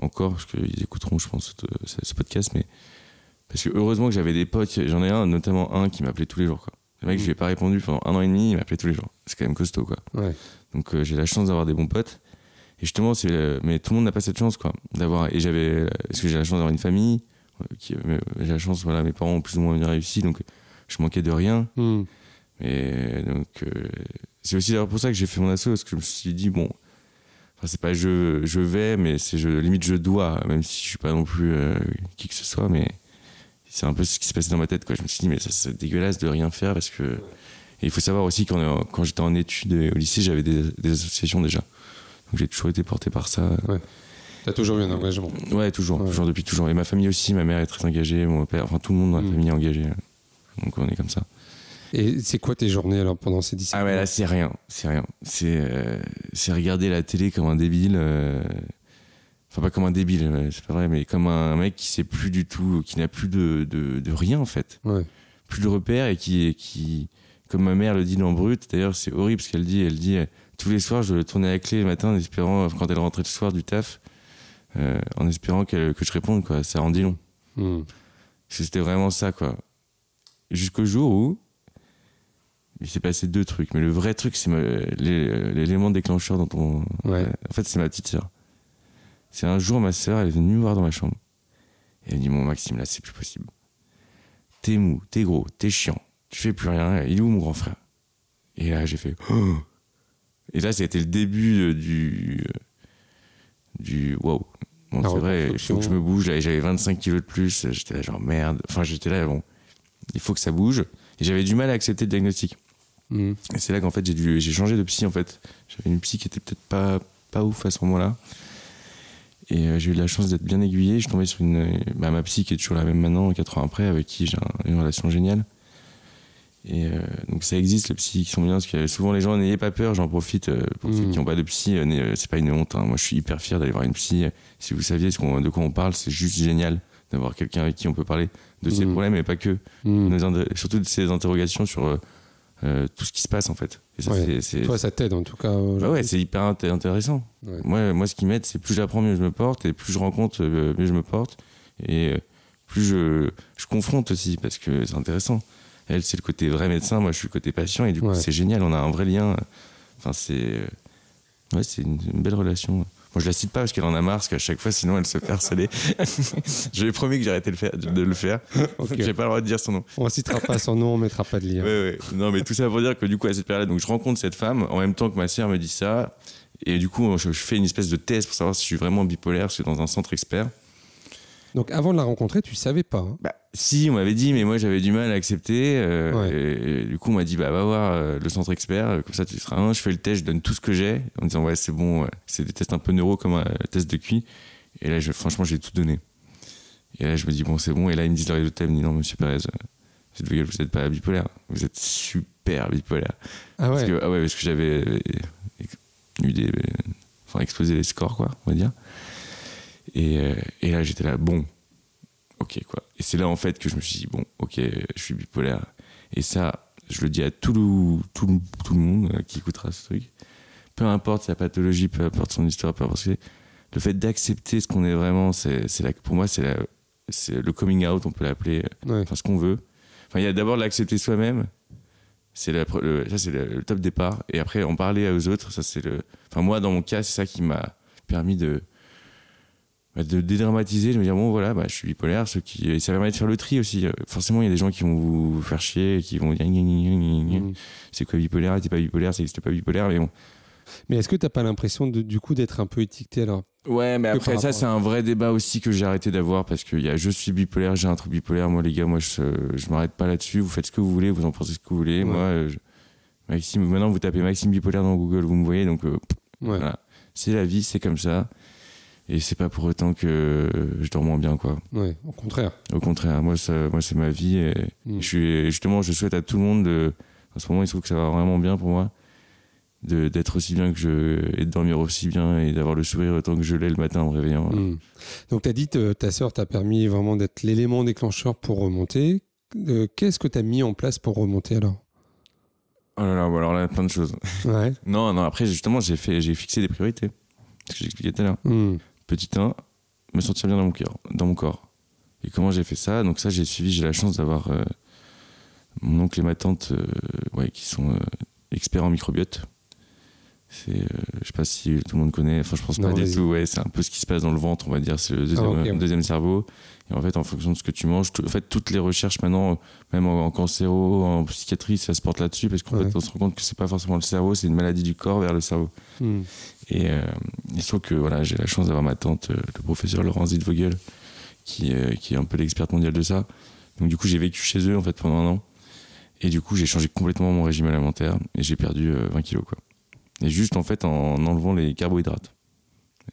encore parce qu'ils écouteront je pense ce, ce podcast. Mais parce que heureusement que j'avais des potes. J'en ai un notamment un qui m'appelait tous les jours quoi. Le mec Mm. je lui ai pas répondu pendant un an et demi. Il m'appelait tous les jours. C'est quand même costaud quoi. Ouais. Donc euh, j'ai la chance d'avoir des bons potes. Et justement c'est mais tout le monde n'a pas cette chance quoi d'avoir. Et j'avais parce que j'ai la chance d'avoir une famille. qui, j'ai la chance voilà mes parents ont plus ou moins bien réussi donc je manquais de rien. Hmm. Et donc, euh, c'est aussi d'ailleurs pour ça que j'ai fait mon assaut, parce que je me suis dit, bon, enfin, c'est pas je, je vais, mais c'est je, limite je dois, même si je suis pas non plus euh, qui que ce soit, mais c'est un peu ce qui se passait dans ma tête, quoi. Je me suis dit, mais ça, c'est dégueulasse de rien faire, parce que. Et il faut savoir aussi qu'en quand j'étais en études au lycée, j'avais des, des associations déjà. Donc j'ai toujours été porté par ça. T'as toujours eu un engagement. Ouais, toujours, Ouais. toujours depuis toujours. Et ma famille aussi, ma mère est très engagée, mon père, enfin tout le monde dans la Mm. famille est engagé. Donc on est comme ça. Et c'est quoi tes journées alors pendant ces 17 Ah ouais, là c'est rien, c'est rien. C'est euh, regarder la télé comme un débile. euh, Enfin pas comme un débile, c'est pas vrai, mais comme un mec qui sait plus du tout, qui n'a plus de, de, de rien en fait, Ouais. plus de repères et qui, qui comme ma mère le dit dans Brut. D'ailleurs c'est horrible ce qu'elle dit. Elle dit euh, tous les soirs je tournais à la clé le matin en espérant quand elle rentrait le soir du taf, euh, en espérant qu'elle- que je réponde quoi. Ça en dit long. Hmm. C'était vraiment ça, quoi. Jusqu'au jour où il s'est passé deux trucs. Mais le vrai truc, c'est l'élément déclencheur dont on. Ouais. En fait, c'est ma petite sœur. C'est un jour, ma sœur, elle est venue me voir dans ma chambre. Et elle dit Mon Maxime, là, c'est plus possible. T'es mou, t'es gros, t'es chiant. Tu fais plus rien. Il est où mon grand frère? Et là, j'ai fait Oh Et là, c'était le début euh, du. euh, Du. Waouh Bon, c'est vrai, il faut que je me bouge. J'avais 25 kilos de plus. J'étais là, genre merde. Enfin, j'étais là, bon. Il faut que ça bouge. Et j'avais du mal à accepter le diagnostic. Hmm. Et c'est là qu'en fait j'ai dû j'ai changé de psy en fait. J'avais une psy qui était peut-être pas pas ouf à ce moment-là. Et euh, j'ai eu la chance d'être bien aiguillé. Je suis tombé sur une bah, ma psy qui est toujours la même maintenant, 4 ans après, avec qui j'ai un- une relation géniale. Et euh, donc ça existe les psys qui sont bien parce que souvent les gens n'ayez pas peur. J'en profite euh, pour ceux Mhm. qui n'ont pas de psy. c'est pas une honte. hein. Moi je suis hyper fier d'aller voir une psy. Si vous saviez ce qu'on- de quoi on parle, c'est juste génial d'avoir quelqu'un avec qui on peut parler de ses Mhm. problèmes et pas que inter- surtout de ces interrogations sur euh, euh, tout ce qui se passe en fait. Et ça, Ouais. c'est- Toi, ça t'aide en tout cas. Bah ouais, c'est hyper inté- intéressant. Ouais. Moi, moi, ce qui m'aide, c'est plus j'apprends, mieux je me porte, et plus je rencontre, euh, mieux je me porte, et plus je, je confronte aussi, parce que c'est intéressant. Elle, c'est le côté vrai médecin, moi, je suis le côté patient, et du coup, Ouais. c'est génial, on a un vrai lien. Enfin, c'est ouais, c'est une, une belle relation. Moi, je la cite pas parce qu'elle en a marre, parce qu'à chaque fois, sinon, elle se fait harceler. je lui ai promis que j'arrêtais de le faire. De le faire. Ok. J'ai pas le droit de dire son nom. On citera pas son nom, on mettra pas de lien. Ouais, ouais. Non, mais tout ça pour dire que du coup, à cette période, donc je rencontre cette femme en même temps que ma sœur me dit ça. Et du coup, je, je fais une espèce de test pour savoir si je suis vraiment bipolaire, parce que dans un centre expert. Donc avant de la rencontrer, tu savais pas. hein. Bah, si, on m'avait dit, mais moi j'avais du mal à accepter. euh, Ouais. et, et du coup, on m'a dit, bah, va voir euh, le centre expert, euh, comme ça tu seras un. Je fais le test, je donne tout ce que j'ai, en disant, ouais, c'est bon, c'est des tests un peu neuro comme un test de QI. Et là, je, franchement, j'ai tout donné. Et là, je me dis, bon, c'est bon. Et là, ils me disent le résultat, ils me disent, non, monsieur Perez, cette vous n'êtes pas bipolaire, vous êtes super bipolaire. Ah Parce ouais. que, ah ouais, parce que j'avais eu des. Enfin, explosé les scores, quoi, on va dire. Et, euh, et là, j'étais là, bon, ok, quoi. Et c'est là, en fait, que je me suis dit, bon, ok, je suis bipolaire. Et ça, je le dis à tout le, tout le, tout le monde euh, qui écoutera ce truc. Peu importe sa pathologie, peu importe son histoire, peu importe ce que le fait d'accepter ce qu'on est vraiment, c'est, c'est la, pour moi, c'est, la, c'est le coming out, on peut l'appeler, Ouais. enfin, ce qu'on veut. Enfin, il y a d'abord l'accepter soi-même. C'est la, pre- le- ça, c'est le, le top départ. Et après, en parler aux autres, ça, c'est le. Enfin, moi, dans mon cas, c'est ça qui m'a permis de. Bah, de dédramatiser, de me dire, bon, voilà, bah, je suis bipolaire. Ceux qui, et ça permet de faire le tri aussi. Euh, Forcément, il y a des gens qui vont vous faire chier, qui vont dire, gna, gna, gna, gna, gna. Mm. c'est quoi bipolaire, t'es pas bipolaire, ça n'existe pas bipolaire, mais bon. Mais est-ce que t'as pas l'impression du coup d'être un peu étiqueté alors? Ouais, mais Que après, ça, c'est un vrai débat aussi que j'ai arrêté d'avoir parce qu'il y a je suis bipolaire, j'ai un truc bipolaire. Moi, les gars, moi, je, je m'arrête pas là-dessus. Vous faites ce que vous voulez, vous en pensez ce que vous voulez. Ouais. Moi, euh, je- Maxime, maintenant, vous tapez Maxime bipolaire dans Google, vous me voyez, donc euh, Ouais. voilà. C'est la vie, c'est comme ça. Et c'est pas pour autant que euh, je dors moins bien, quoi. Ouais, au contraire. Au contraire, moi, ça, moi c'est ma vie. Et Mm. je suis, justement, je souhaite à tout le monde, de, en ce moment, il se trouve que ça va vraiment bien pour moi, de- d'être aussi bien que je. et de dormir aussi bien et d'avoir le sourire autant que je l'ai le matin en me réveillant. Mm. Donc tu as dit que ta sœur t'a permis vraiment d'être l'élément déclencheur pour remonter. Euh, Qu'est-ce que tu as mis en place pour remonter alors? Oh là là, bon, alors là, plein de choses. Ouais. Non, non, après, justement, j'ai fait, j'ai fixé des priorités. Ce que j'expliquais tout à l'heure. Mm. Petit 1, me sentir bien dans mon cœur, dans mon corps. Et comment j'ai fait ça? Donc ça, j'ai suivi, j'ai la chance d'avoir euh, mon oncle et ma tante, euh, qui sont euh, experts en microbiote. C'est, euh, je sais pas si tout le monde connaît, enfin je pense Non, pas du tout, ouais, c'est un peu ce qui se passe dans le ventre, on va dire, c'est le deuxième, Ah, ouais. deuxième cerveau. Et en fait, en fonction de ce que tu manges, en fait, toutes les recherches maintenant, même en, en cancéro, en psychiatrie, ça se porte là-dessus, parce qu'en Ouais. fait, on se rend compte que c'est pas forcément le cerveau, c'est une maladie du corps vers le cerveau. Mm. Et euh, il se trouve que voilà, j'ai la chance d'avoir ma tante, euh, le professeur Laurent Zitvogel, qui, euh, qui est un peu l'experte mondiale de ça. Donc du coup, j'ai vécu chez eux en fait pendant un an. Et du coup, j'ai changé complètement mon régime alimentaire et j'ai perdu euh, 20 kilos quoi. Et juste en fait en enlevant les carbohydrates.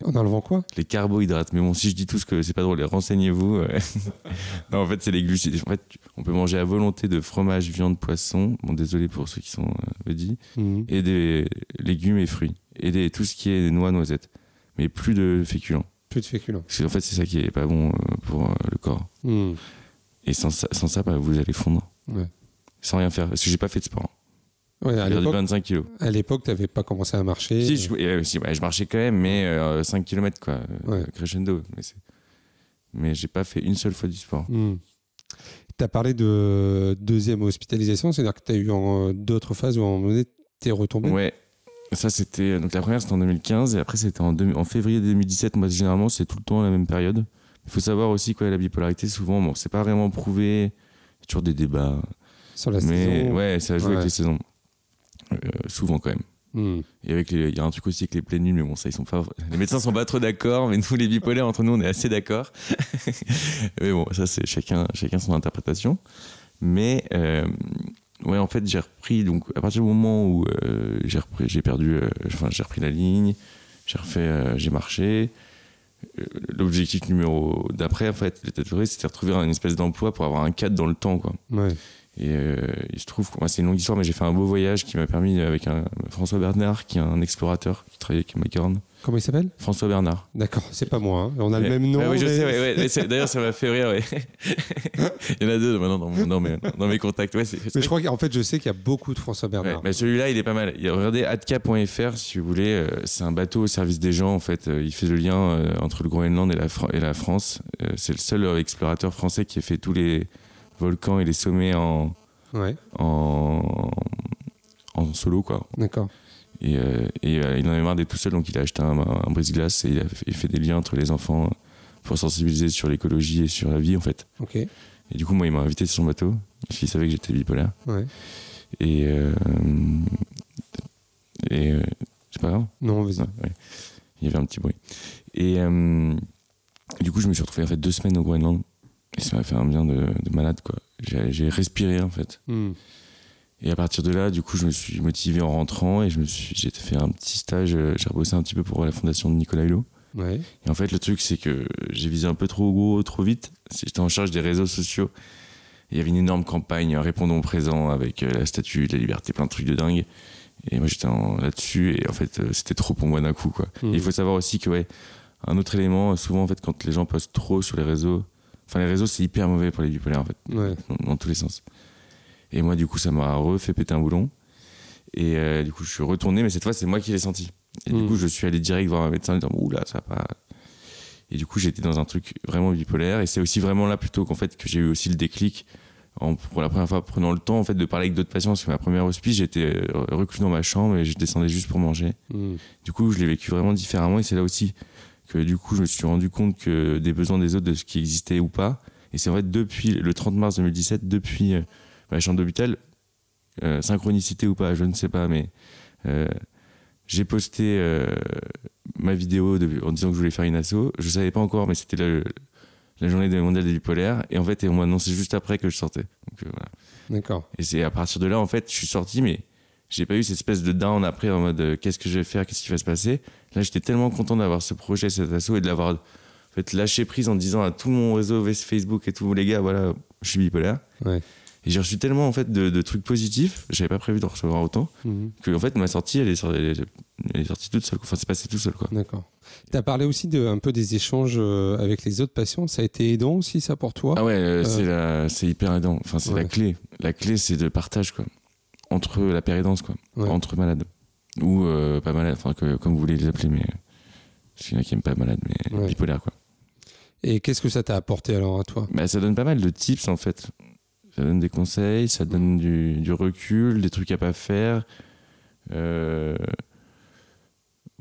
En enlevant quoi? Les carbohydrates. Mais bon, si je dis tout ce que c'est pas drôle, renseignez-vous. euh. non, en fait, c'est les glucides. En fait, on peut manger à volonté de fromage, viande, poisson. Bon, désolé pour ceux qui sont euh, vedis Mm. et des légumes et fruits et des, tout ce qui est noix, noisettes, mais plus de féculents. Plus de féculents. Parce qu'en fait, c'est ça qui est pas bon euh, pour euh, le corps. Mm. Et sans ça, sans ça bah, vous allez fondre. Ouais. Sans rien faire. Parce que j'ai pas fait de sport. Ouais, à l'époque, 25 kilos. à l'époque, t'avais pas commencé à marcher. Si, je, euh, si, bah, je marchais quand même, mais euh, 5 km quoi, euh, Ouais. crescendo. Mais, mais j'ai pas fait une seule fois du sport. Hmm. Tu as parlé de deuxième hospitalisation, c'est-à-dire que tu as eu en- d'autres phases où à un moment donné, tu es retombé? Ouais. Ça, c'était. Donc, la première, c'était en 2015, et après, c'était en, deux- en février 2017. Moi, généralement, c'est tout le temps la même période. Il faut savoir aussi quoi, la bipolarité, souvent, bon, c'est pas vraiment prouvé. Il y a toujours des débats. sur la mais saison. ouais, ça joue Ouais. avec les saisons. Euh, souvent, quand même. Hmm. Et avec les- il y a un truc aussi avec les pleines nuits, mais bon, ça, ils sont pas. Les médecins sont pas trop d'accord, mais nous, les bipolaires, entre nous, on est assez d'accord. mais bon, ça, c'est chacun, chacun son interprétation. Mais euh, ouais, en fait, j'ai repris. Donc, à partir du moment où euh, j'ai repris, j'ai perdu, euh, enfin, j'ai repris la ligne, j'ai refait, j'ai marché. L'objectif numéro d'après, en fait, c'était de retrouver un espèce d'emploi pour avoir un cadre dans le temps, quoi. Ouais. Et euh, il se trouve, c'est une longue histoire, mais j'ai fait un beau voyage qui m'a permis, avec un, François Bernard, qui est un explorateur qui travaille avec Macaron. Comment il s'appelle? François Bernard. D'accord, c'est pas moi. hein. On a le même nom. Oui, je mais- sais, ouais, ouais. D'ailleurs, ça m'a fait rire, ouais. Il y en a deux maintenant dans, mon- dans mes, dans mes contacts. Ouais, Mais je crois qu'en fait, je sais qu'il y a beaucoup de François Bernard. mais celui-là, il est pas mal. Regardez adka.fr si vous voulez. euh, C'est un bateau au service des gens. En fait, Euh, il fait le lien entre le Groenland et la, Fran- et la France. C'est le seul explorateur français qui a fait tous les volcans et les sommets en, Ouais, en, en solo, quoi. d'accord. Et, euh, et, euh, il en avait marre d'être tout seul, donc il a acheté un, un brise-glace et il a fait, il fait des liens entre les enfants pour sensibiliser sur l'écologie et sur la vie, en fait. Ok. Et du coup, moi, il m'a invité sur son bateau. Il savait que j'étais bipolaire. Ouais. Et. euh, et. c'est pas grave. Non, vas-y. Ouais. Il y avait un petit bruit. Et. du coup, je me suis retrouvé en fait deux semaines au Groenland. Et ça m'a fait un bien de, de malade, quoi. J'ai respiré, en fait. Hmm. Et à partir de là, du coup, je me suis motivé en rentrant et je me suis, j'ai fait un petit stage. euh, J'ai rebossé un petit peu pour la fondation de Nicolas Hulot. Ouais. Et en fait, le truc, c'est que j'ai visé un peu trop gros, trop vite. J'étais en charge des réseaux sociaux. Il y avait une énorme campagne euh, Répondons au présent avec euh, la statue de la liberté, plein de trucs de dingue. Et moi, j'étais là-dessus. Et en fait, c'était trop pour moi d'un coup. Quoi. Et il faut savoir aussi que, ouais, un autre élément, souvent, en fait, quand les gens postent trop sur les réseaux, enfin, les réseaux, c'est hyper mauvais pour les bipolaires, en fait Ouais. dans, dans tous les sens. Et moi, du coup, ça m'a refait péter un boulon. Et euh, du coup, je suis retourné, mais cette fois, c'est moi qui l'ai senti. Et du coup, je suis allé direct voir un médecin en disant Oula, ça va pas. Et du coup, j'étais dans un truc vraiment bipolaire. Et c'est aussi vraiment là, plutôt qu'en fait, que j'ai eu aussi le déclic. En, pour la première fois, prenant le temps en fait de parler avec d'autres patients, parce que ma première hospice, j'étais euh, reclus dans ma chambre et je descendais juste pour manger. Hmm. Du coup, je l'ai vécu vraiment différemment et c'est là aussi que du coup, je me suis rendu compte que des besoins des autres, de ce qui existait ou pas. Et c'est vrai, depuis le 30 mars 2017, depuis euh, ma chambre d'hôpital, euh, synchronicité ou pas, je ne sais pas, mais euh, j'ai posté euh, ma vidéo de- en disant que je voulais faire une asso. Je savais pas encore, mais c'était le- la journée mondiale des bipolaires. Et en fait, on m'a annoncé juste après que je sortais. Donc, voilà. D'accord. Et c'est à partir de là, en fait, je suis sorti, mais j'ai pas eu cette espèce de down après en mode euh, qu'est-ce que je vais faire, qu'est-ce qui va se passer. Là, j'étais tellement content d'avoir ce projet, cet assaut et de l'avoir en fait, lâché prise en disant à tout mon réseau Facebook et tous les gars, voilà, je suis bipolaire. Ouais. Et j'ai reçu tellement en fait de, de trucs positifs, j'avais pas prévu de recevoir autant, Mhm. que en fait ma sortie, elle est, sortie- elle est, elle est sortie toute seule. quoi. Enfin, c'est passé tout seul, quoi. D'accord. Tu as parlé aussi de, un peu des échanges euh, avec les autres patients. Ça a été aidant aussi, ça, pour toi? Ah ouais, euh, c'est la- c'est hyper aidant. Enfin, c'est Ouais. la clé. La clé, c'est de partage, quoi. Entre la péridance, quoi. Ouais. Entre malades. Ou euh, pas malades, enfin, que- comme vous voulez les appeler, mais. Parce qu'il y en a qui aiment pas malade, mais Ouais. bipolaire, quoi. Et qu'est-ce que ça t'a apporté alors à toi? Bah, ça donne pas mal de tips, en fait. Ça donne des conseils, ça donne du, du recul, des trucs à pas faire. Euh,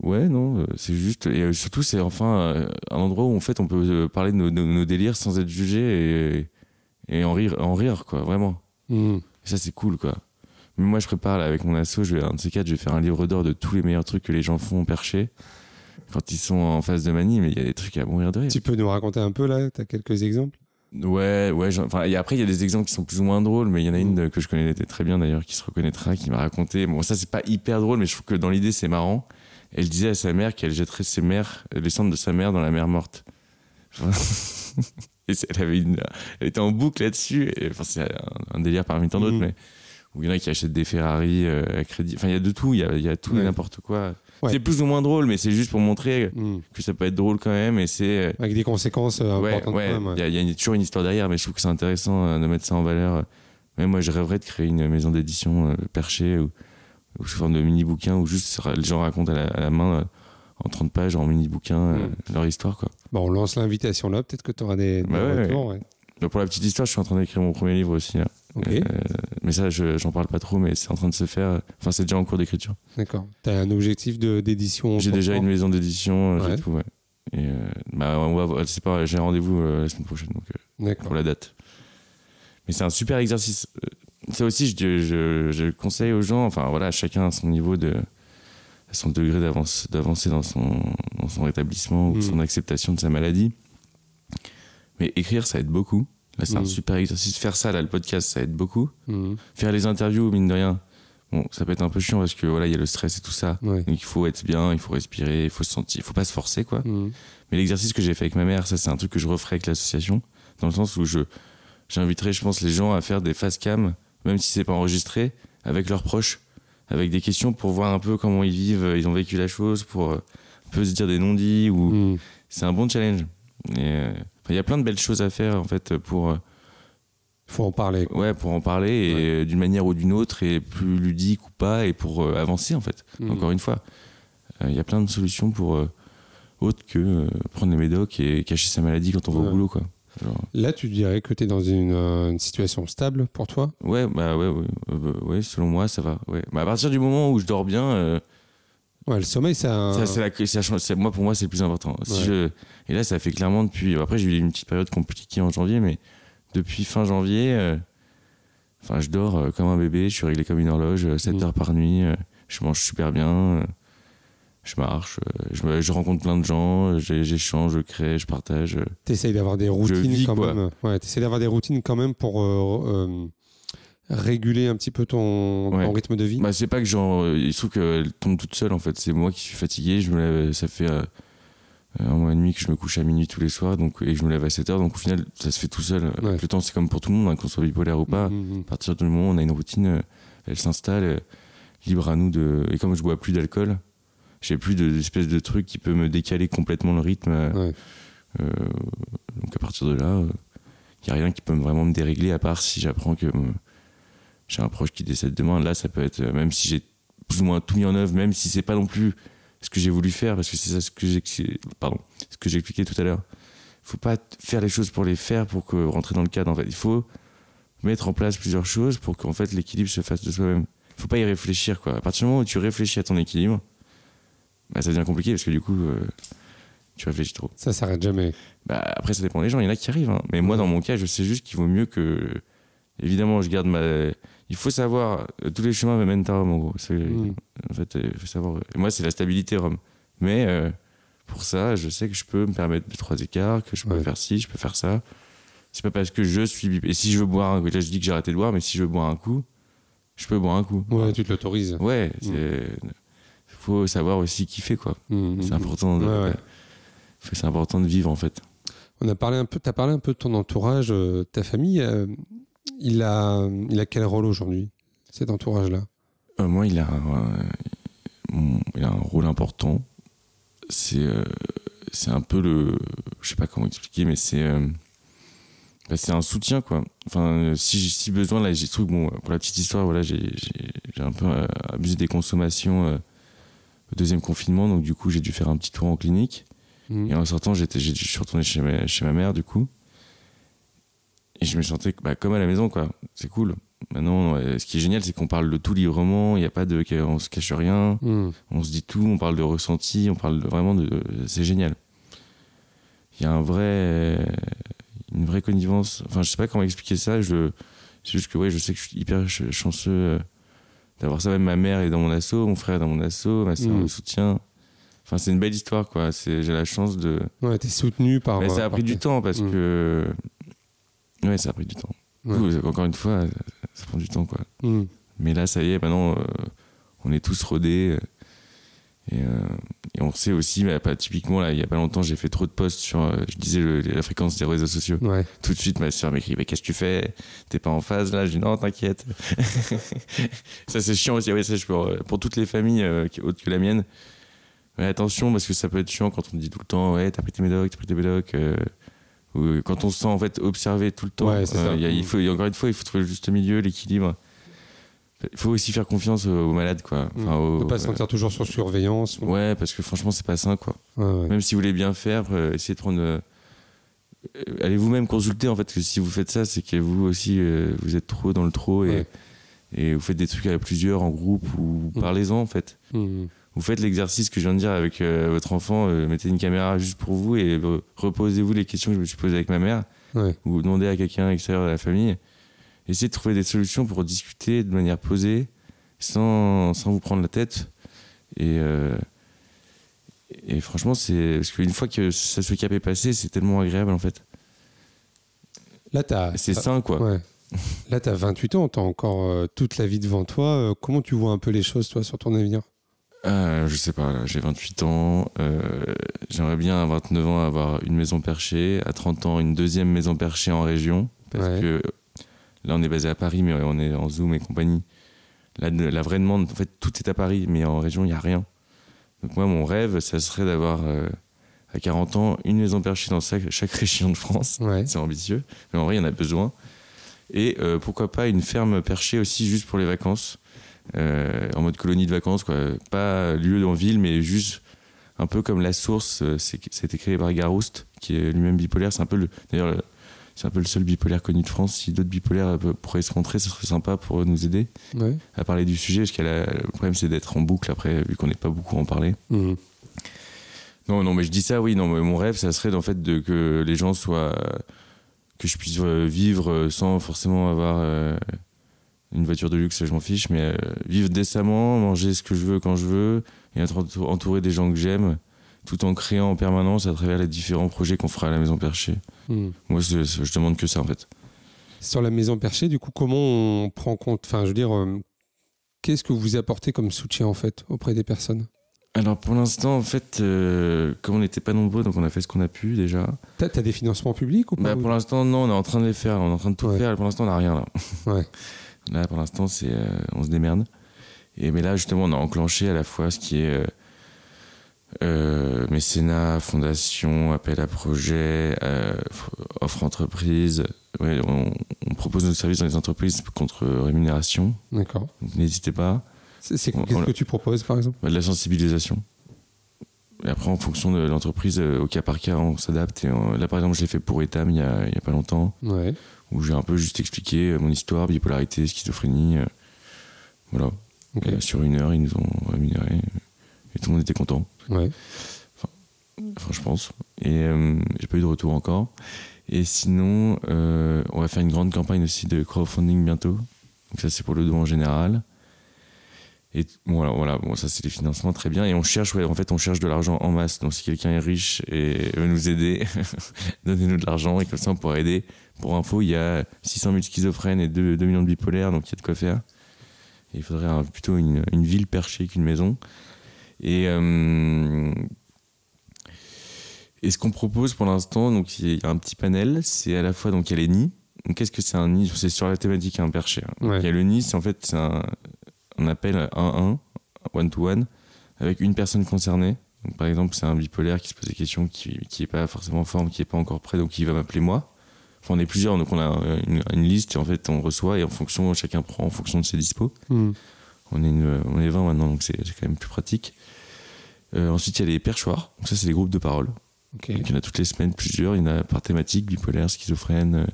Ouais, non, euh, c'est juste. Et surtout, c'est enfin un endroit où en fait on peut parler de nos, délires sans être jugé et, et en, rire, en rire, quoi, vraiment. Mhm. Et ça, c'est cool, quoi. Mais moi, je prépare là, avec mon asso, je vais, un de ces quatre, je vais faire un livre d'or de tous les meilleurs trucs que les gens font percher quand ils sont en phase de manie, mais il y a des trucs à mourir de rire. Tu peux nous raconter un peu là Tu as quelques exemples? Ouais, ouais. Enfin, et après, il y a des exemples qui sont plus ou moins drôles, mais il y en a une de- que je connais très bien d'ailleurs, qui se reconnaîtra, qui m'a raconté. Bon, ça, c'est pas hyper drôle, mais je trouve que dans l'idée, c'est marrant. Elle disait à sa mère qu'elle jetterait ses mères, les cendres de sa mère dans la mer morte. Enfin, et elle, avait une, elle était en boucle là-dessus. et, Enfin, c'est un, un délire parmi tant d'autres, Mhm. mais où il y en a qui achètent des Ferrari euh, à crédit. Enfin, il y a de tout, il y a, il y a tout et n'importe quoi. Ouais. C'est plus ou moins drôle, mais c'est juste pour montrer Mhm. que ça peut être drôle quand même. Et c'est. euh, Avec des conséquences euh, importantes ouais, quand même. ouais. il y a, y a une- toujours une histoire derrière, mais je trouve que c'est intéressant de mettre ça en valeur. Même moi, je rêverais de créer une maison d'édition perchée ou, ou sous forme de mini-bouquin où juste les gens racontent à la, à la main, en 30 pages, en mini-bouquin, euh, Mm. leur histoire. Quoi. Bon, on lance l'invitation là. Peut-être que tu auras des, des Bah ouais, retours. ouais. Pour la petite histoire, je suis en train d'écrire mon premier livre aussi. Là. Euh, mais ça, je, j'en parle pas trop, mais c'est en train de se faire. Enfin, c'est déjà en cours d'écriture. d'accord. Tu as un objectif d'édition J'ai déjà une maison d'édition, euh, j'ai Ouais. tout, ouais. Et euh, bah, on va voir, c'est pas, j'ai rendez-vous la semaine prochaine. Donc, pour la date. Mais c'est un super exercice. Ça aussi, je, je, je conseille aux gens, enfin voilà, chacun à son niveau de, à son degré d'avancer dans son, dans son rétablissement ou Mm. son acceptation de sa maladie. Mais écrire, ça aide beaucoup. Là, c'est un Mhm. super exercice. Faire ça, là, le podcast, ça aide beaucoup. Mhm. Faire les interviews, mine de rien, bon, ça peut être un peu chiant parce que voilà, il y a le stress et tout ça. Ouais. Donc il faut être bien, il faut respirer, il faut se sentir, il faut pas se forcer, quoi. Mhm. Mais l'exercice que j'ai fait avec ma mère, ça, c'est un truc que je referai avec l'association, dans le sens où je j'inviterai, je pense, les gens à faire des face cam, même si c'est pas enregistré, avec leurs proches, avec des questions pour voir un peu comment ils vivent, ils ont vécu la chose, pour euh, un peu se dire des non-dits ou c'est un bon challenge. Et, euh, il y a plein de belles choses à faire en fait pour euh, Faut en parler. quoi. ouais pour en parler Ouais. d'une manière ou d'une autre et plus ludique ou pas et pour euh, avancer en fait. Mhm. Encore une fois, Euh, il y a plein de solutions pour autre que prendre les médocs et cacher sa maladie quand on va au boulot quoi. Genre, Là, tu dirais que tu es dans une, une situation stable pour toi? Ouais bah ouais ouais, euh, bah, ouais, selon moi ça va. Ouais. Bah, à partir du moment où je dors bien. euh, Ouais, le sommeil, c'est un. Ça, la- ça moi, pour moi, c'est le plus important. Si Ouais. je, et là, ça fait clairement depuis. Après, j'ai eu une petite période compliquée en janvier, mais depuis fin janvier, euh, enfin, je dors euh, comme un bébé, je suis réglé comme une horloge, 7 Mm. heures par nuit, euh, je mange super bien, euh, je marche, euh, je, rencontre plein de gens, euh, j'échange, je crée, je partage. euh. T'essayes d'avoir des routines vis, quand quoi. même. Ouais, t'essayes d'avoir des routines quand même pour euh, euh, réguler un petit peu ton, Ouais. ton rythme de vie. Bah, c'est pas que genre, euh, il se trouve qu'elle tombe toute seule en fait. C'est moi qui suis fatigué. Je me lève, ça fait euh, un mois et demi que je me couche à minuit tous les soirs donc, et je me lève à 7 heures. Donc au final, ça se fait tout seul. Ouais. Avec le temps, c'est comme pour tout le monde, hein, qu'on soit bipolaire ou pas. Mhm. À partir du moment où on a une routine, euh, elle s'installe, euh, libre à nous de. Et comme je bois plus d'alcool, j'ai plus de- d'espèce de truc qui peut me décaler complètement le rythme. euh, Ouais. euh, donc à partir de là, il n'y a rien qui peut me- vraiment me dérégler à part si j'apprends que euh, j'ai un proche qui décède demain. Là, ça peut être, euh, même si j'ai plus ou moins tout mis en œuvre, même si c'est pas non plus ce que j'ai voulu faire, parce que c'est ça ce que j'ai, pardon, ce que j'ai expliqué tout à l'heure. Il faut pas faire les choses pour les faire, pour que rentrer dans le cadre. En fait, il faut mettre en place plusieurs choses pour qu'en fait l'équilibre se fasse de soi-même. Il faut pas y réfléchir quoi. À partir du moment où tu réfléchis à ton équilibre, bah, ça devient compliqué parce que du coup, euh, tu réfléchis trop. Ça s'arrête jamais. Bah, après, ça dépend des gens. Il y en a qui arrivent. hein. Mais moi, dans mon cas, je sais juste qu'il vaut mieux que. Évidemment, je garde ma. Il faut savoir. euh, Tous les chemins mènent à Rome, en gros. Mm. En fait, euh, il faut savoir. Et moi, c'est la stabilité, Rome. Mais euh, pour ça, je sais que je peux me permettre deux, trois écarts, que je peux Ouais. faire ci, je peux faire ça. C'est pas parce que je suis. Et si je veux boire un coup. Là, je dis que j'ai arrêté de boire, mais si je veux boire un coup, je peux boire un coup. Ouais, tu te l'autorises. Ouais, c'est. faut savoir aussi kiffer, quoi. Mhm. C'est important de. Ouais, ouais. C'est important de vivre, en fait. On a parlé un peu, t'as parlé un peu de ton entourage, euh, ta famille. euh, il a, il a quel rôle aujourd'hui, cet entourage-là? Euh, moi, il a, un, mon- il a un rôle important. C'est euh, c'est un peu le. Je sais pas comment expliquer, mais c'est. euh, bah, c'est un soutien, quoi. Enfin, euh, si, si besoin, là, j'ai trouvé. Bon, pour la petite histoire, voilà, j'ai un peu euh, abusé des consommations euh, au deuxième confinement, donc du coup, j'ai dû faire un petit tour en clinique. Mhm. Et en sortant, j'étais, j'ai- je suis retourné chez ma, chez ma mère, du coup. Et je me sentais bah, comme à la maison, quoi. C'est cool. Maintenant, ce qui est génial, c'est qu'on parle de tout librement. Il n'y a pas de, on se cache rien. Mhm. On se dit tout. On parle de ressenti. On parle de- vraiment de. C'est génial. Il y a un vrai, une vraie connivence. Enfin, je sais pas comment expliquer ça. Je, c'est juste que ouais, je sais que je suis hyper ch- chanceux euh, d'avoir ça. Même ma mère est dans mon assaut, mon frère est dans mon assaut, ma soeur Mhm. me soutient. Enfin, c'est une belle histoire, quoi. C'est, j'ai la chance de. Ouais, t'es soutenu par. Mais ça a pris du temps parce Mm. que. Ouais, ça a pris du temps. Ouais. Du coup, encore une fois, ça prend du temps, quoi. Mhm. Mais là, ça y est, maintenant, euh, on est tous rodés. euh, et, euh, et on sait aussi, mais pas, typiquement, là, il y a pas longtemps, j'ai fait trop de posts sur, euh, je disais, le- la fréquence des réseaux sociaux. Ouais. Tout de suite, ma soeur m'écrit, mais qu'est-ce que tu fais? T'es pas en phase là? Je dis, non, t'inquiète. ça, c'est chiant aussi. Ouais, ça, peux- pour toutes les familles autres que la mienne. Mais attention, parce que ça peut être chiant quand on dit tout le temps, ouais, t'as pris tes médocs, t'as pris tes médocs. Euh, ou quand on se sent en fait observé tout le temps. Ouais, ça. il y a- il faut, encore une fois, il faut trouver le juste milieu, l'équilibre. Il faut aussi faire confiance aux, malades, quoi. Enfin, Mhm. aux- Ne pas se sentir toujours sur surveillance. Ouais, parce que franchement, c'est pas sain, quoi. Ouais. Même si vous voulez bien faire, euh, essayez de prendre. euh, euh, allez vous-même consulter, en fait, que si vous faites ça, c'est que vous aussi, euh, vous êtes trop dans le trop et, Ouais. et vous faites des trucs à plusieurs, en groupe, ou Mm. parlez-en, en fait. Mhm. Vous faites l'exercice que je viens de dire avec euh, votre enfant, euh, mettez une caméra juste pour vous et euh, reposez-vous les questions que je me suis posées avec ma mère, Ouais. ou demandez à quelqu'un extérieur de la famille. Essayez de trouver des solutions pour discuter de manière posée, sans, sans vous prendre la tête. Et, et franchement, c'est parce qu'une fois que ça, ce cap est passé, c'est tellement agréable en fait. Là, t'as. C'est sain, quoi. Ouais. Là, tu as 28 ans, tu as encore toute la vie devant toi. Comment tu vois un peu les choses, toi, sur ton avenir? Euh, je sais pas, j'ai 28 ans. euh, J'aimerais bien à 29 ans avoir une maison perchée. À 30 ans, une deuxième maison perchée en région. Parce Ouais. que là, on est basé à Paris, mais on est en Zoom et compagnie. Là, la vraie demande, en fait, tout est à Paris, mais en région, il n'y a rien. Donc, moi, mon rêve, ça serait d'avoir euh, à 40 ans une maison perchée dans chaque, chaque région de France. Ouais. C'est ambitieux, mais en vrai, il y en a besoin. Et pourquoi pas une ferme perchée aussi, juste pour les vacances, en mode colonie de vacances, quoi. Pas lieu en ville, mais juste un peu comme La Source, euh, c'est- c'était créé par Garouste, qui est lui-même bipolaire. C'est un peu le, d'ailleurs, le- c'est un peu le seul bipolaire connu de France. Si d'autres bipolaires euh, pourraient se montrer, ce serait sympa pour nous aider Ouais. à parler du sujet, parce que le problème c'est d'être en boucle après, vu qu'on n'est pas beaucoup à en parler. Mhm. Non, non, mais je dis ça, oui. Non, mais mon rêve, ça serait en fait de que les gens soient, que je puisse euh, vivre euh, sans forcément avoir euh, une voiture de luxe, je m'en fiche, mais euh, vivre décemment, manger ce que je veux quand je veux, et être entou- entouré des gens que j'aime, tout en créant en permanence à travers les différents projets qu'on fera à la Maison Perchée. Mhm. Moi, c'est- je demande que ça en fait. Sur la maison perchée, du coup, comment on prend compte Enfin, je veux dire, euh, qu'est-ce que vous apportez comme soutien, en fait, auprès des personnes? Alors pour l'instant, en fait, euh, comme on n'était pas nombreux, donc on a fait ce qu'on a pu déjà. T'as as des financements publics ou pas Bah, pour l'instant, non, on est en train de les faire, on est en train de tout Ouais. faire. Pour l'instant, on n'a rien là. Ouais. Là, pour l'instant, c'est, euh, on se démerde. Et mais là, justement, on a enclenché à la fois ce qui est euh, euh, mécénat, fondation, appel à projet, euh, offre entreprise. Ouais, on, on propose nos services dans les entreprises contre rémunération. D'accord. Donc n'hésitez pas. C'est Qu'est-ce que tu proposes, par exemple? De la sensibilisation. Et après, en fonction de l'entreprise, au cas par cas, on s'adapte. Là, par exemple, je l'ai fait pour Etam il y a, il y a pas longtemps. Ouais. Où j'ai un peu juste expliqué euh, mon histoire, bipolarité, schizophrénie. euh, voilà. Et, euh, sur une heure, ils nous ont rémunéré. euh, Et tout le monde était content. Ouais. Enfin, je pense. Et euh, j'ai pas eu de retour encore. Et sinon, euh, on va faire une grande campagne aussi de crowdfunding bientôt. Donc ça, c'est pour le don en général. Et voilà, voilà. Bon, ça, c'est les financements, très bien. Et on cherche, ouais, en fait, on cherche de l'argent en masse. Donc si quelqu'un est riche et veut nous aider, donnez-nous de l'argent. Et comme ça, on pourra aider. Pour info, il y a 600 000 schizophrènes et 2, 2 millions de bipolaires, donc il y a de quoi faire. Et il faudrait plutôt une, une ville perchée qu'une maison. Et, euh, et ce qu'on propose pour l'instant, donc il y a un petit panel, c'est à la fois donc il y a les nids. Donc qu'est-ce que c'est un nid? C'est sur la thématique un perché. hein. Ouais. Il y a le nid, c'est en fait c'est un, un appel 1-1, one-to-one, avec une personne concernée. Donc, par exemple, c'est un bipolaire qui se pose des questions, qui qui est pas forcément en forme, qui est pas encore prêt, donc il va m'appeler moi. Enfin, on est plusieurs, donc on a une, une liste et en fait on reçoit et en fonction, chacun prend en fonction de ses dispos. Mhm. On est, une- on est 20 maintenant, donc c'est quand même plus pratique. Euh, ensuite, il y a les perchoirs. Donc ça, c'est les groupes de parole. Donc il y en a toutes les semaines plusieurs. Il y en a par thématique, bipolaire, schizophrène, euh,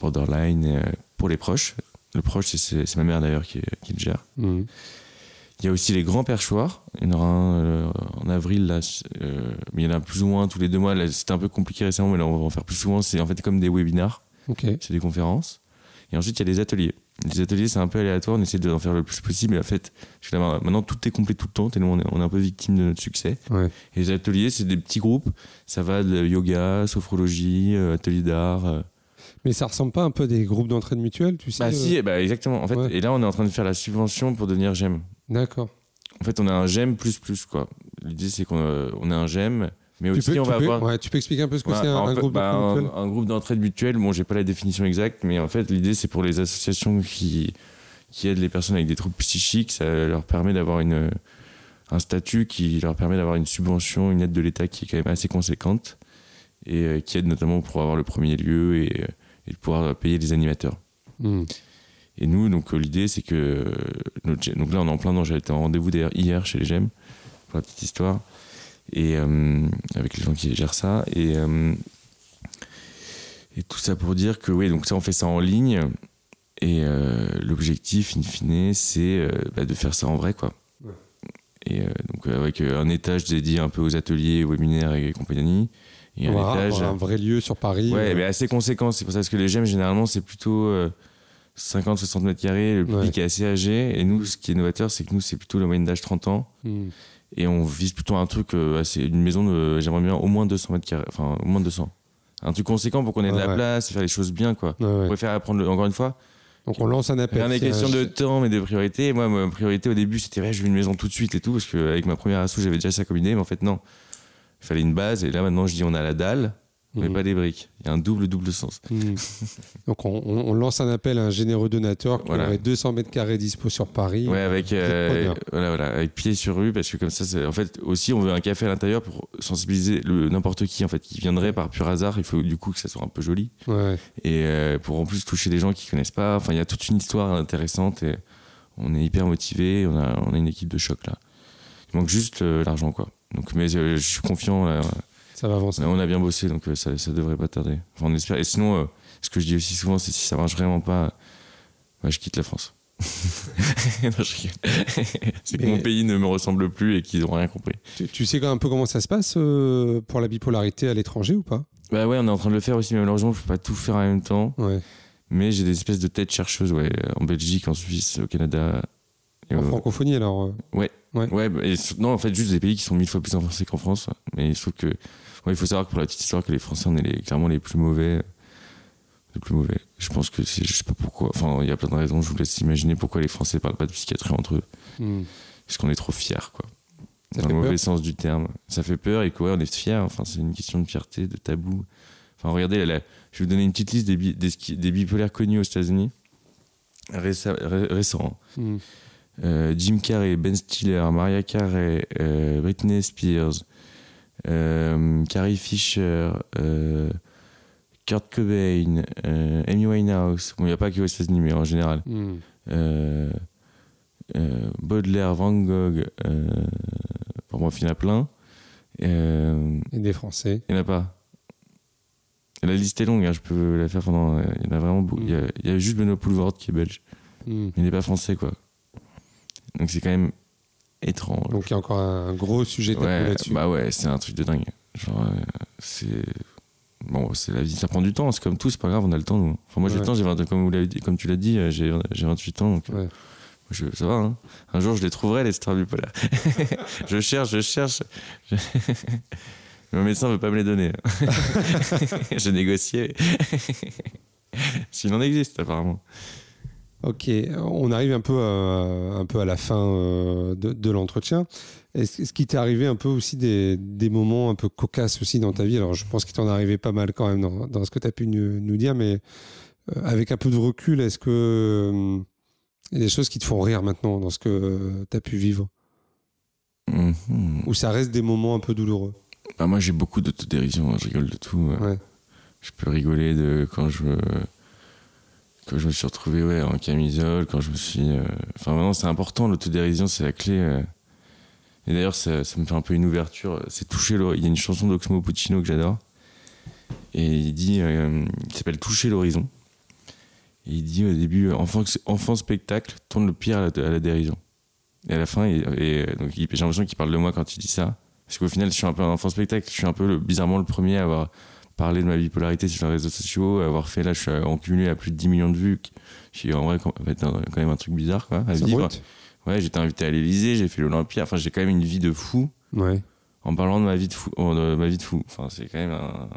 borderline, euh, pour les proches. Le proche, c'est- ma mère d'ailleurs qui, qui le gère. Mhm. Il y a aussi les grands perchoirs. Il y en aura un euh, en avril, là, euh, mais il y en a plus ou moins tous les deux mois. C'était un peu compliqué récemment, mais là, on va en faire plus souvent. C'est en fait comme des webinars, c'est des conférences. Et ensuite, il y a les ateliers. Les ateliers, c'est un peu aléatoire. On essaie d'en faire le plus possible. Mais en fait, maintenant, tout est complet tout le temps, tellement on est, on est un peu victime de notre succès. Ouais. Et les ateliers, c'est des petits groupes. Ça va de yoga, sophrologie, euh, atelier d'art. Euh. Mais ça ressemble pas un peu à des groupes d'entraide mutuelle, tu sais Bah euh, si, bah exactement. En fait, ouais. et là, on est en train de faire la subvention pour devenir GEM. D'accord. En fait, on a un GEM plus plus quoi. L'idée, c'est qu'on a, on a un GEM, mais Tu aussi peux, on va peux, avoir ouais, tu peux expliquer un peu ce que Ouais, c'est un, un groupe bah, d'entraide un, mutuelle un groupe d'entraide mutuelle. Bon, j'ai pas la définition exacte, mais en fait, l'idée, c'est pour les associations qui qui aident les personnes avec des troubles psychiques. Ça leur permet d'avoir une un statut qui leur permet d'avoir une subvention, une aide de l'État qui est quand même assez conséquente et euh, qui aide notamment pour avoir le premier lieu et, euh, et de pouvoir payer les animateurs. Mhm. Et nous, donc euh, l'idée, c'est que euh, notre donc là, on est en plein. J'ai été en rendez-vous d'ailleurs hier chez les GEM pour la petite histoire et euh, avec les gens qui gèrent ça et euh, et tout ça pour dire que oui, donc ça, on fait ça en ligne et euh, l'objectif, in fine, c'est bah, de faire ça en vrai, quoi. Ouais. Et donc avec un étage dédié un peu aux ateliers, webinaires et compagnie, On va étage. avoir un vrai lieu sur Paris. Ouais, euh, mais assez conséquent. C'est pour ça parce que les gemmes, généralement, c'est plutôt 50-60 mètres carrés. Le public est assez âgé. Et nous, ce qui est novateur, c'est que nous, c'est plutôt la moyenne d'âge 30 ans. mhm. Et on vise plutôt un truc, euh, assez, une maison de, j'aimerais bien au moins 200 mètres carrés. Enfin, au moins 200. un truc conséquent pour qu'on ait de la Ouais. place, faire les choses bien, quoi. Je préfère apprendre, le- encore une fois, Donc on lance un appel. rien n'est y a question de temps, mais de priorité. Moi, ma priorité au début, c'était, ouais, je veux une maison tout de suite et tout, parce qu'avec ma première asso, j'avais déjà ça comme idée, mais en fait, non. Il fallait une base, et là, maintenant, je dis, on a la dalle, mais Mhm. pas des briques. Il y a un double, double sens. Mhm. Donc on, lance un appel à un généreux donateur qui Voilà. aurait 200 mètres carrés dispo sur Paris. Ouais, avec, euh, voilà, voilà, avec pied sur rue, parce que comme ça, en fait, aussi, on veut un café à l'intérieur pour sensibiliser n'importe qui, en fait, qui viendrait par pur hasard. Il faut du coup que ça soit un peu joli. Ouais. Et euh, pour en plus toucher des gens qui connaissent pas. Enfin, il y a toute une histoire intéressante et on est hyper motivé. On a, on a une équipe de choc là. Il manque juste euh, l'argent, quoi. Donc, mais euh, je suis confiant. Ça va avancer. on a bien bossé, donc euh, ça, ça devrait pas tarder. Enfin, on espère. Et sinon, euh, ce que je dis aussi souvent, c'est si ça marche vraiment pas, ouais, je quitte la France. C'est que mon pays ne me ressemble plus et qu'ils n'ont rien compris. Tu, tu sais un peu comment ça se passe euh, pour la bipolarité à l'étranger ou pas? Bah ouais, on est en train de le faire aussi, mais malheureusement, je peux pas tout faire en même temps. Ouais. Mais j'ai des espèces de têtes chercheuses, ouais, en Belgique, en Suisse, au Canada. Et En au- francophonie alors euh, Ouais. Ouais. Ouais, bah, et non, en fait, juste des pays qui sont mille fois plus avancés qu'en France. Mais il faut que. Ouais, il faut savoir que pour la petite histoire, que les Français, on est les- clairement les plus mauvais. Les plus mauvais. Je pense que c'est. Je sais pas pourquoi. Enfin, il y a plein de raisons. Je vous laisse imaginer pourquoi les Français parlent pas de psychiatrie entre eux. hmm. Parce qu'on est trop fiers, quoi. Ça Dans le mauvais peur sens du terme. Ça fait peur et quoi, on est fiers. Enfin, c'est une question de fierté, de tabou. Enfin, regardez, là, là, je vais vous donner une petite liste des, bi- des, bipolaires connus aux États-Unis. Récents. hein. Hmm. Euh, Jim Carrey, Ben Stiller, Maria Carey, euh, Britney Spears, euh, Carrie Fisher, Kurt Cobain, Amy Winehouse. Bon, il n'y a pas que aux États-Unis, mais en général. Hmm. Baudelaire, Van Gogh, pour moi, il y en a plein. Euh, Et des Français. il n'y en a pas. La liste est longue, hein, je peux la faire pendant. Il y en a vraiment beaucoup. Il y a- il y, a juste Benoît Poulvord qui est belge. Hmm. Il n'est pas français, quoi. Donc c'est quand même étrange. Donc il y a encore un gros sujet tabou ouais, là-dessus. bah ouais, c'est un truc de dingue. Genre, euh, c'est. Bon, c'est la vie, ça prend du temps, c'est comme tout, c'est pas grave, on a le temps, nous. Enfin, moi j'ai Ouais. le temps, j'ai 20 comme, vous l'avez dit, comme tu l'as dit, euh, j'ai j'ai 28 ans, donc euh, Ouais. je, ça va, hein. Un jour je les trouverai, les stars bipolaires. je cherche, je cherche. Je- Mon médecin veut pas me les donner. J'ai négocié. S'il en existe, apparemment. Ok, on arrive un peu à, un peu à la fin euh, de, de l'entretien. Est-ce est-ce qu'il t'est arrivé un peu aussi des, des moments un peu cocasses aussi dans ta vie? Alors je pense qu'il t'en est arrivé pas mal quand même dans, dans ce que tu as pu nous, nous dire, mais euh, avec un peu de recul, est-ce que il y a des choses qui te font rire maintenant dans ce que tu as pu vivre? Mhm. Ou ça reste des moments un peu douloureux? Bah, moi j'ai beaucoup d'autodérision, je rigole de tout. euh. Ouais. Je peux rigoler de quand je quand je me suis retrouvé ouais, en camisole, quand je me suis. euh, Enfin vraiment c'est important, l'autodérision c'est la clé. euh. Et d'ailleurs ça, ça me fait un peu une ouverture. C'est toucher l'horizon. Il y a une chanson d'Oxmo Puccino que j'adore. Et il dit, euh, s'appelle Toucher l'horizon. Et il dit au début, enfant, enfant spectacle, tourne le pire à la, à la dérision. Et à la fin, et, j'ai l'impression qu'il parle de moi quand il dit ça. Parce qu'au final, je suis un peu un enfant spectacle. Je suis un peu bizarrement le premier à avoir parlé de ma bipolarité sur les réseaux sociaux, avoir fait là, je suis en cumulé à plus de 10 millions de vues. qui est en vrai quand même un truc bizarre, quoi, à vivre. Ouais, j'étais invité à l'Elysée, j'ai fait l'Olympia. Enfin, j'ai quand même une vie de fou Ouais. en parlant de ma vie de fou. oh, de ma vie de fou. Enfin, c'est quand même un.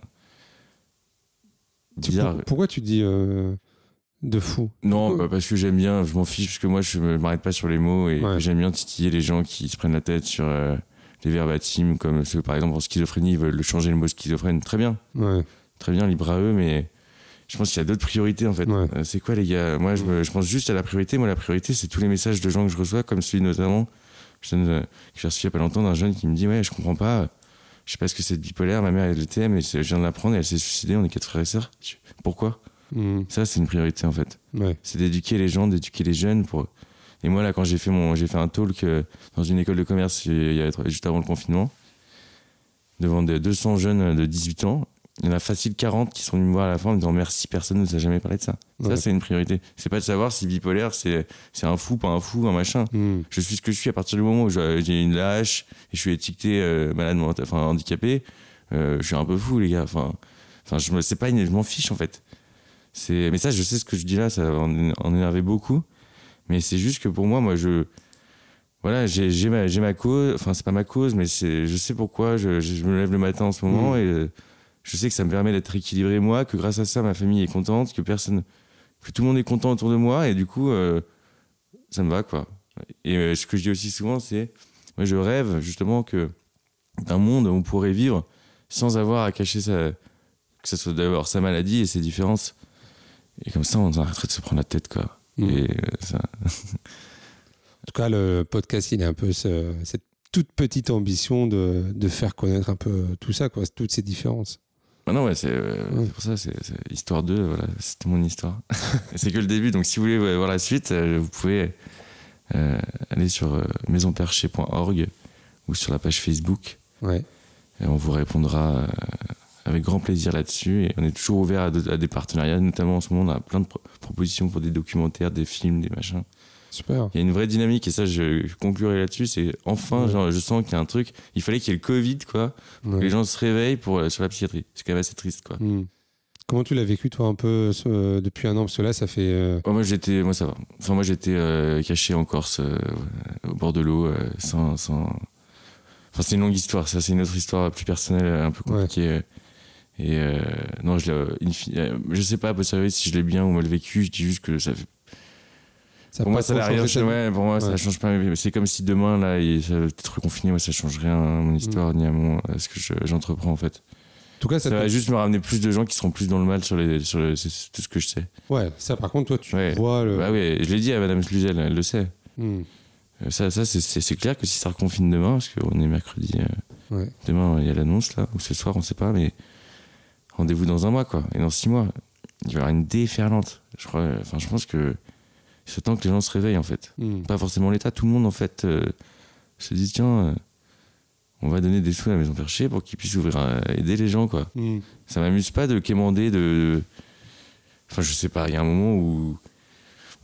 Bizarre. pour- pourquoi tu dis euh, de fou? Non, bah, parce que j'aime bien, je m'en fiche, parce que moi je me- m'arrête pas sur les mots et Ouais. j'aime bien titiller les gens qui se prennent la tête sur euh, les verbatims, comme ceux par exemple en schizophrénie, ils veulent changer le mot schizophrène. Très bien, Ouais. très bien, libre à eux, mais je pense qu'il y a d'autres priorités en fait. Ouais. Euh, C'est quoi les gars? Moi je, me- je pense juste à la priorité. Moi la priorité c'est tous les messages de gens que je reçois, comme celui notamment je donne, euh, que j'ai reçu il y a pas longtemps d'un jeune qui me dit Ouais, je comprends pas, je sais pas ce que c'est de bipolaire, ma mère elle l'était, mais je viens de l'apprendre et elle s'est suicidée, on est quatre frères et sœurs. Pourquoi? Hmm. Ça c'est une priorité en fait Ouais. c'est d'éduquer les gens, d'éduquer les jeunes. Pour... Et moi, là, quand j'ai fait, mon... j'ai fait un talk euh, dans une école de commerce il y a... juste avant le confinement, devant des 200 jeunes de 18 ans, il y en a facile 40 qui sont venus me voir à la fin en me disant merci, personne ne nous a jamais parlé de ça. Ouais. Ça, c'est une priorité. C'est pas de savoir si bipolaire, c'est c'est un fou, pas un fou, un machin. Hmm. Je suis ce que je suis à partir du moment où j'ai une lâche et je suis étiqueté euh, malade enfin handicapé. euh, je suis un peu fou, les gars. Enfin, enfin je me, pas je m'en fiche en fait. C'est, mais ça, je sais ce que je dis là, ça va en, en énerver beaucoup. Mais c'est juste que pour moi, moi, je, voilà, j'ai, ma, ma cause. Enfin, c'est pas ma cause, mais c'est, je sais pourquoi. Je, je, je me lève le matin en ce moment Mm. et euh, je sais que ça me permet d'être équilibré moi, que grâce à ça, ma famille est contente, que personne, que tout le monde est content autour de moi, et du coup, euh, ça me va, quoi. Et euh, ce que je dis aussi souvent, c'est, moi, je rêve justement que d'un monde où on pourrait vivre sans avoir à cacher sa, que ce soit d'abord sa maladie et ses différences. Et comme ça, on arrêterait de se prendre la tête, quoi. Mm. Et euh, ça, En tout cas, le podcast, il a un peu ce- cette toute petite ambition de, de faire connaître un peu tout ça, quoi, toutes ces différences. Ah non, ouais, c'est euh, Ouais. c'est pour ça, c'est histoire 2, voilà, c'était mon histoire. C'est que le début, donc si vous voulez voir la suite, euh, vous pouvez euh, aller sur maisonperchée.org ou sur la page Facebook, Ouais. et on vous répondra euh, avec grand plaisir là-dessus. Et on est toujours ouvert à, de- à des partenariats, notamment en ce moment, on a plein de pro- propositions pour des documentaires, des films, des machins. Super. Il y a une vraie dynamique, et ça, je conclurai là-dessus, c'est enfin, Ouais. genre, je sens qu'il y a un truc, il fallait qu'il y ait le Covid, quoi, que Ouais. les gens se réveillent pour, euh, sur la psychiatrie. C'est quand même assez triste, quoi. Mm. Comment tu l'as vécu, toi, un peu ce- depuis un an? Parce que là, ça fait. euh, Ouais, moi j'étais, moi ça va. Enfin moi j'étais euh, caché en Corse, euh, au bord de l'eau, euh, sans, sans. Enfin c'est une longue histoire. Ça c'est une autre histoire plus personnelle, un peu compliquée. euh. Et euh, non, je, fi- euh, je sais pas, savoir si je l'ai bien ou mal vécu. Je dis juste que ça fait. ça Pour moi ça rien Ouais, pour moi ça change pas. C'est comme si demain là, il ça va être reconfiné. Moi ça change rien à mon histoire ni à mon à ce que je- j'entreprends en fait. En tout cas, ça, va juste me ramener plus de gens qui seront plus dans le mal sur les sur le- tout ce que je sais. Ouais, ça, par contre, toi, tu Ouais. vois le. Bah oui, je l'ai dit à Madame Sluzel, elle le sait. Mm. Euh, Ça, ça c'est- clair que si ça reconfine demain, parce qu'on est mercredi, euh, demain il y a l'annonce là, ou ce soir, on sait pas, mais rendez-vous dans un mois quoi, et dans six mois, il va y avoir une déferlante. Je crois, enfin, je pense que c'est temps que les gens se réveillent en fait. Mm. Pas forcément l'État, tout le monde en fait euh, se dit tiens, euh, on va donner des sous à la maison perchée pour qu'ils puissent ouvrir, euh, aider les gens quoi. Mm. Ça m'amuse pas de quémander de. Enfin, je sais pas, il y a un moment où.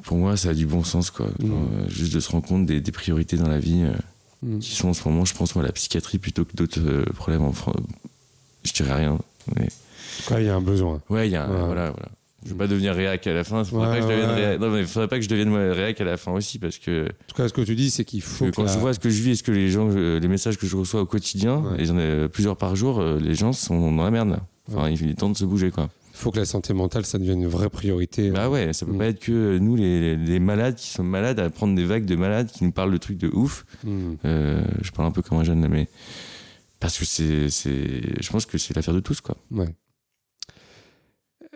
Pour moi, ça a du bon sens, quoi. Mm. Genre, euh, juste de se rendre compte des, des priorités dans la vie, euh, Mm. qui sont en ce moment, je pense, moi, la psychiatrie plutôt que d'autres problèmes en France. Je dirais rien. Mais... Il y a un besoin. Ouais, il y a un- Ouais. Voilà, voilà. Je veux pas devenir réac à la fin. Faudrait Ouais, pas que je devienne ouais. réac- Non, mais faudrait pas que je devienne réac à la fin aussi, parce que, En tout cas, ce que tu dis, c'est qu'il faut. que que quand la- je vois ce que je vis et ce que les gens, les messages que je reçois au quotidien, et j'en ai euh, plusieurs par jour, euh, les gens sont dans la merde, là. Enfin, il est temps de se bouger, quoi. faut que la santé mentale, ça devienne une vraie priorité. Bah ouais, ça peut Mm. pas être que euh, nous, les, les malades qui sommes malades, à prendre des vagues de malades qui nous parlent de trucs de ouf. Mm. Euh, je parle un peu comme un jeune là, mais parce que c'est, c'est, je pense que c'est l'affaire de tous, quoi. Ouais.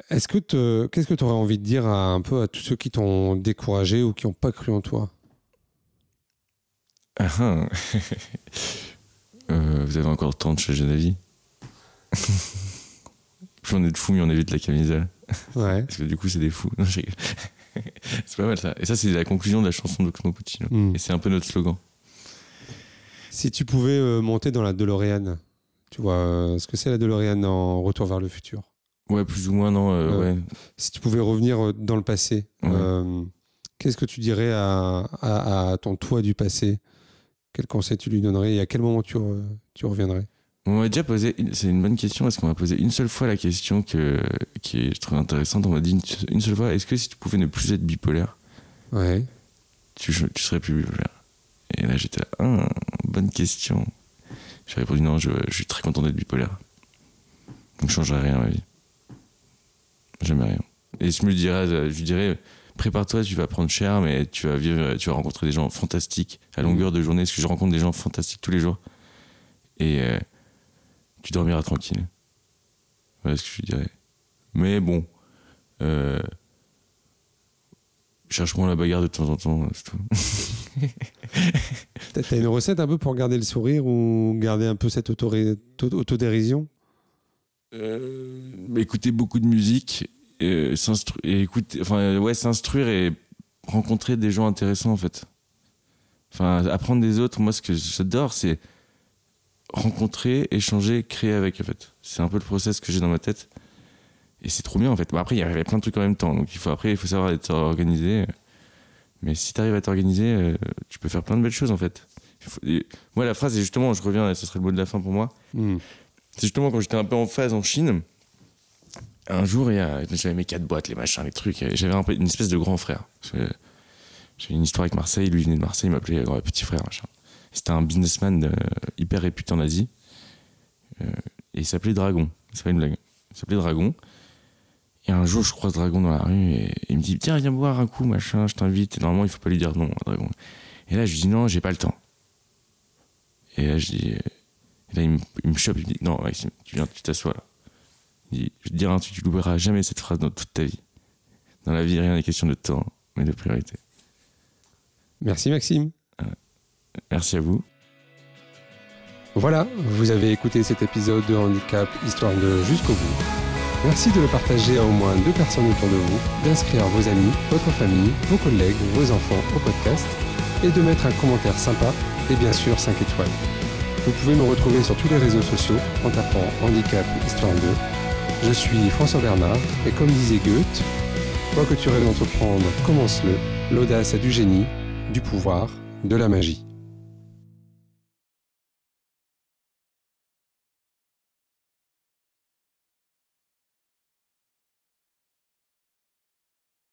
Est-ce que te- qu'est-ce que tu aurais envie de dire à, un peu à tous ceux qui t'ont découragé ou qui n'ont pas cru en toi? Ah, ah. Euh, vous avez encore le temps de changer d'avis? Plus on est de fous, mieux on évite la camisole. Ouais. Parce que du coup, c'est des fous. Non, je rigole. c'est pas mal ça. Et ça, c'est la conclusion de la chanson d'Oxmo Puccino. Mm. Et c'est un peu notre slogan. Si tu pouvais euh, monter dans la DeLorean, tu vois euh, ce que c'est la DeLorean en Retour vers le futur? Ouais, plus ou moins, non. euh, Ouais. Si tu pouvais revenir euh, dans le passé, Ouais. euh, qu'est-ce que tu dirais à, à- à ton toi du passé? Quel conseil tu lui donnerais et à quel moment tu, re- tu reviendrais? On m'a déjà posé, c'est une bonne question parce qu'on m'a posé une seule fois la question que, qui est, je trouve intéressante. On m'a dit une, une seule fois, est-ce que si tu pouvais ne plus être bipolaire, Ouais. tu, tu serais plus bipolaire? Et là j'étais là, Ah, bonne question. J'ai répondu non, je, je suis très content d'être bipolaire. Donc je changerai rien à ma vie. Jamais rien. Et je me dirais, je lui dirais, prépare-toi, tu vas prendre cher, mais tu vas vivre, tu vas rencontrer des gens fantastiques à longueur de journée, parce que je rencontre des gens fantastiques tous les jours. Et euh, tu dormiras tranquille. Voilà ce que je lui dirais. Mais bon, euh, la bagarre de temps en temps, c'est tout. T'as une recette un peu pour garder le sourire ou garder un peu cette autodérision? Euh, écouter beaucoup de musique et, et euh, ouais, s'instruire et rencontrer des gens intéressants en fait. Enfin, apprendre des autres, moi ce que j'adore c'est rencontrer, échanger, créer avec en fait. C'est un peu le process que j'ai dans ma tête. Et c'est trop bien en fait. Bon, après, il y avait plein de trucs en même temps. Donc il faut, après, il faut savoir être organisé. Mais si tu arrives à t'organiser, euh, tu peux faire plein de belles choses en fait. Et moi, la phrase, c'est justement, je reviens, et ce serait le mot de la fin pour moi. Hmm. C'est justement quand j'étais un peu en phase en Chine. Un jour, j'avais mes quatre boîtes, les machins, les trucs. J'avais une espèce de grand frère. J'avais une histoire avec Marseille. Lui venait de Marseille, il m'appelait euh, petit frère. C'était un businessman euh, hyper réputé en Asie. Euh, et il s'appelait Dragon. C'est pas une blague. Il s'appelait Dragon. Et un jour, je croise Dragon dans la rue et il me dit Tiens, viens boire un coup, machin, je t'invite. Et normalement, il faut pas lui dire non à Dragon. Et là, je lui dis Non, j'ai pas le temps. Et là, je dis. Là, il me, il me chope, il me dit Non, Maxime, tu viens, tu t'assois là. Il dit Je te dirai un truc, tu n'oublieras jamais cette phrase dans toute ta vie. Dans la vie, rien n'est question de temps, mais de priorité. Merci Maxime. Merci à vous. Voilà, vous avez écouté cet épisode de Handicap Histoire de jusqu'au bout. Merci de le partager à au moins deux personnes autour de vous, d'inscrire vos amis, votre famille, vos collègues, vos enfants au podcast et de mettre un commentaire sympa et bien sûr 5 étoiles. Vous pouvez me retrouver sur tous les réseaux sociaux en tapant Handicap Histoire 2. Je suis François Bernard et comme disait Goethe, quoi que tu rêves d'entreprendre, commence-le. L'audace a du génie, du pouvoir, de la magie.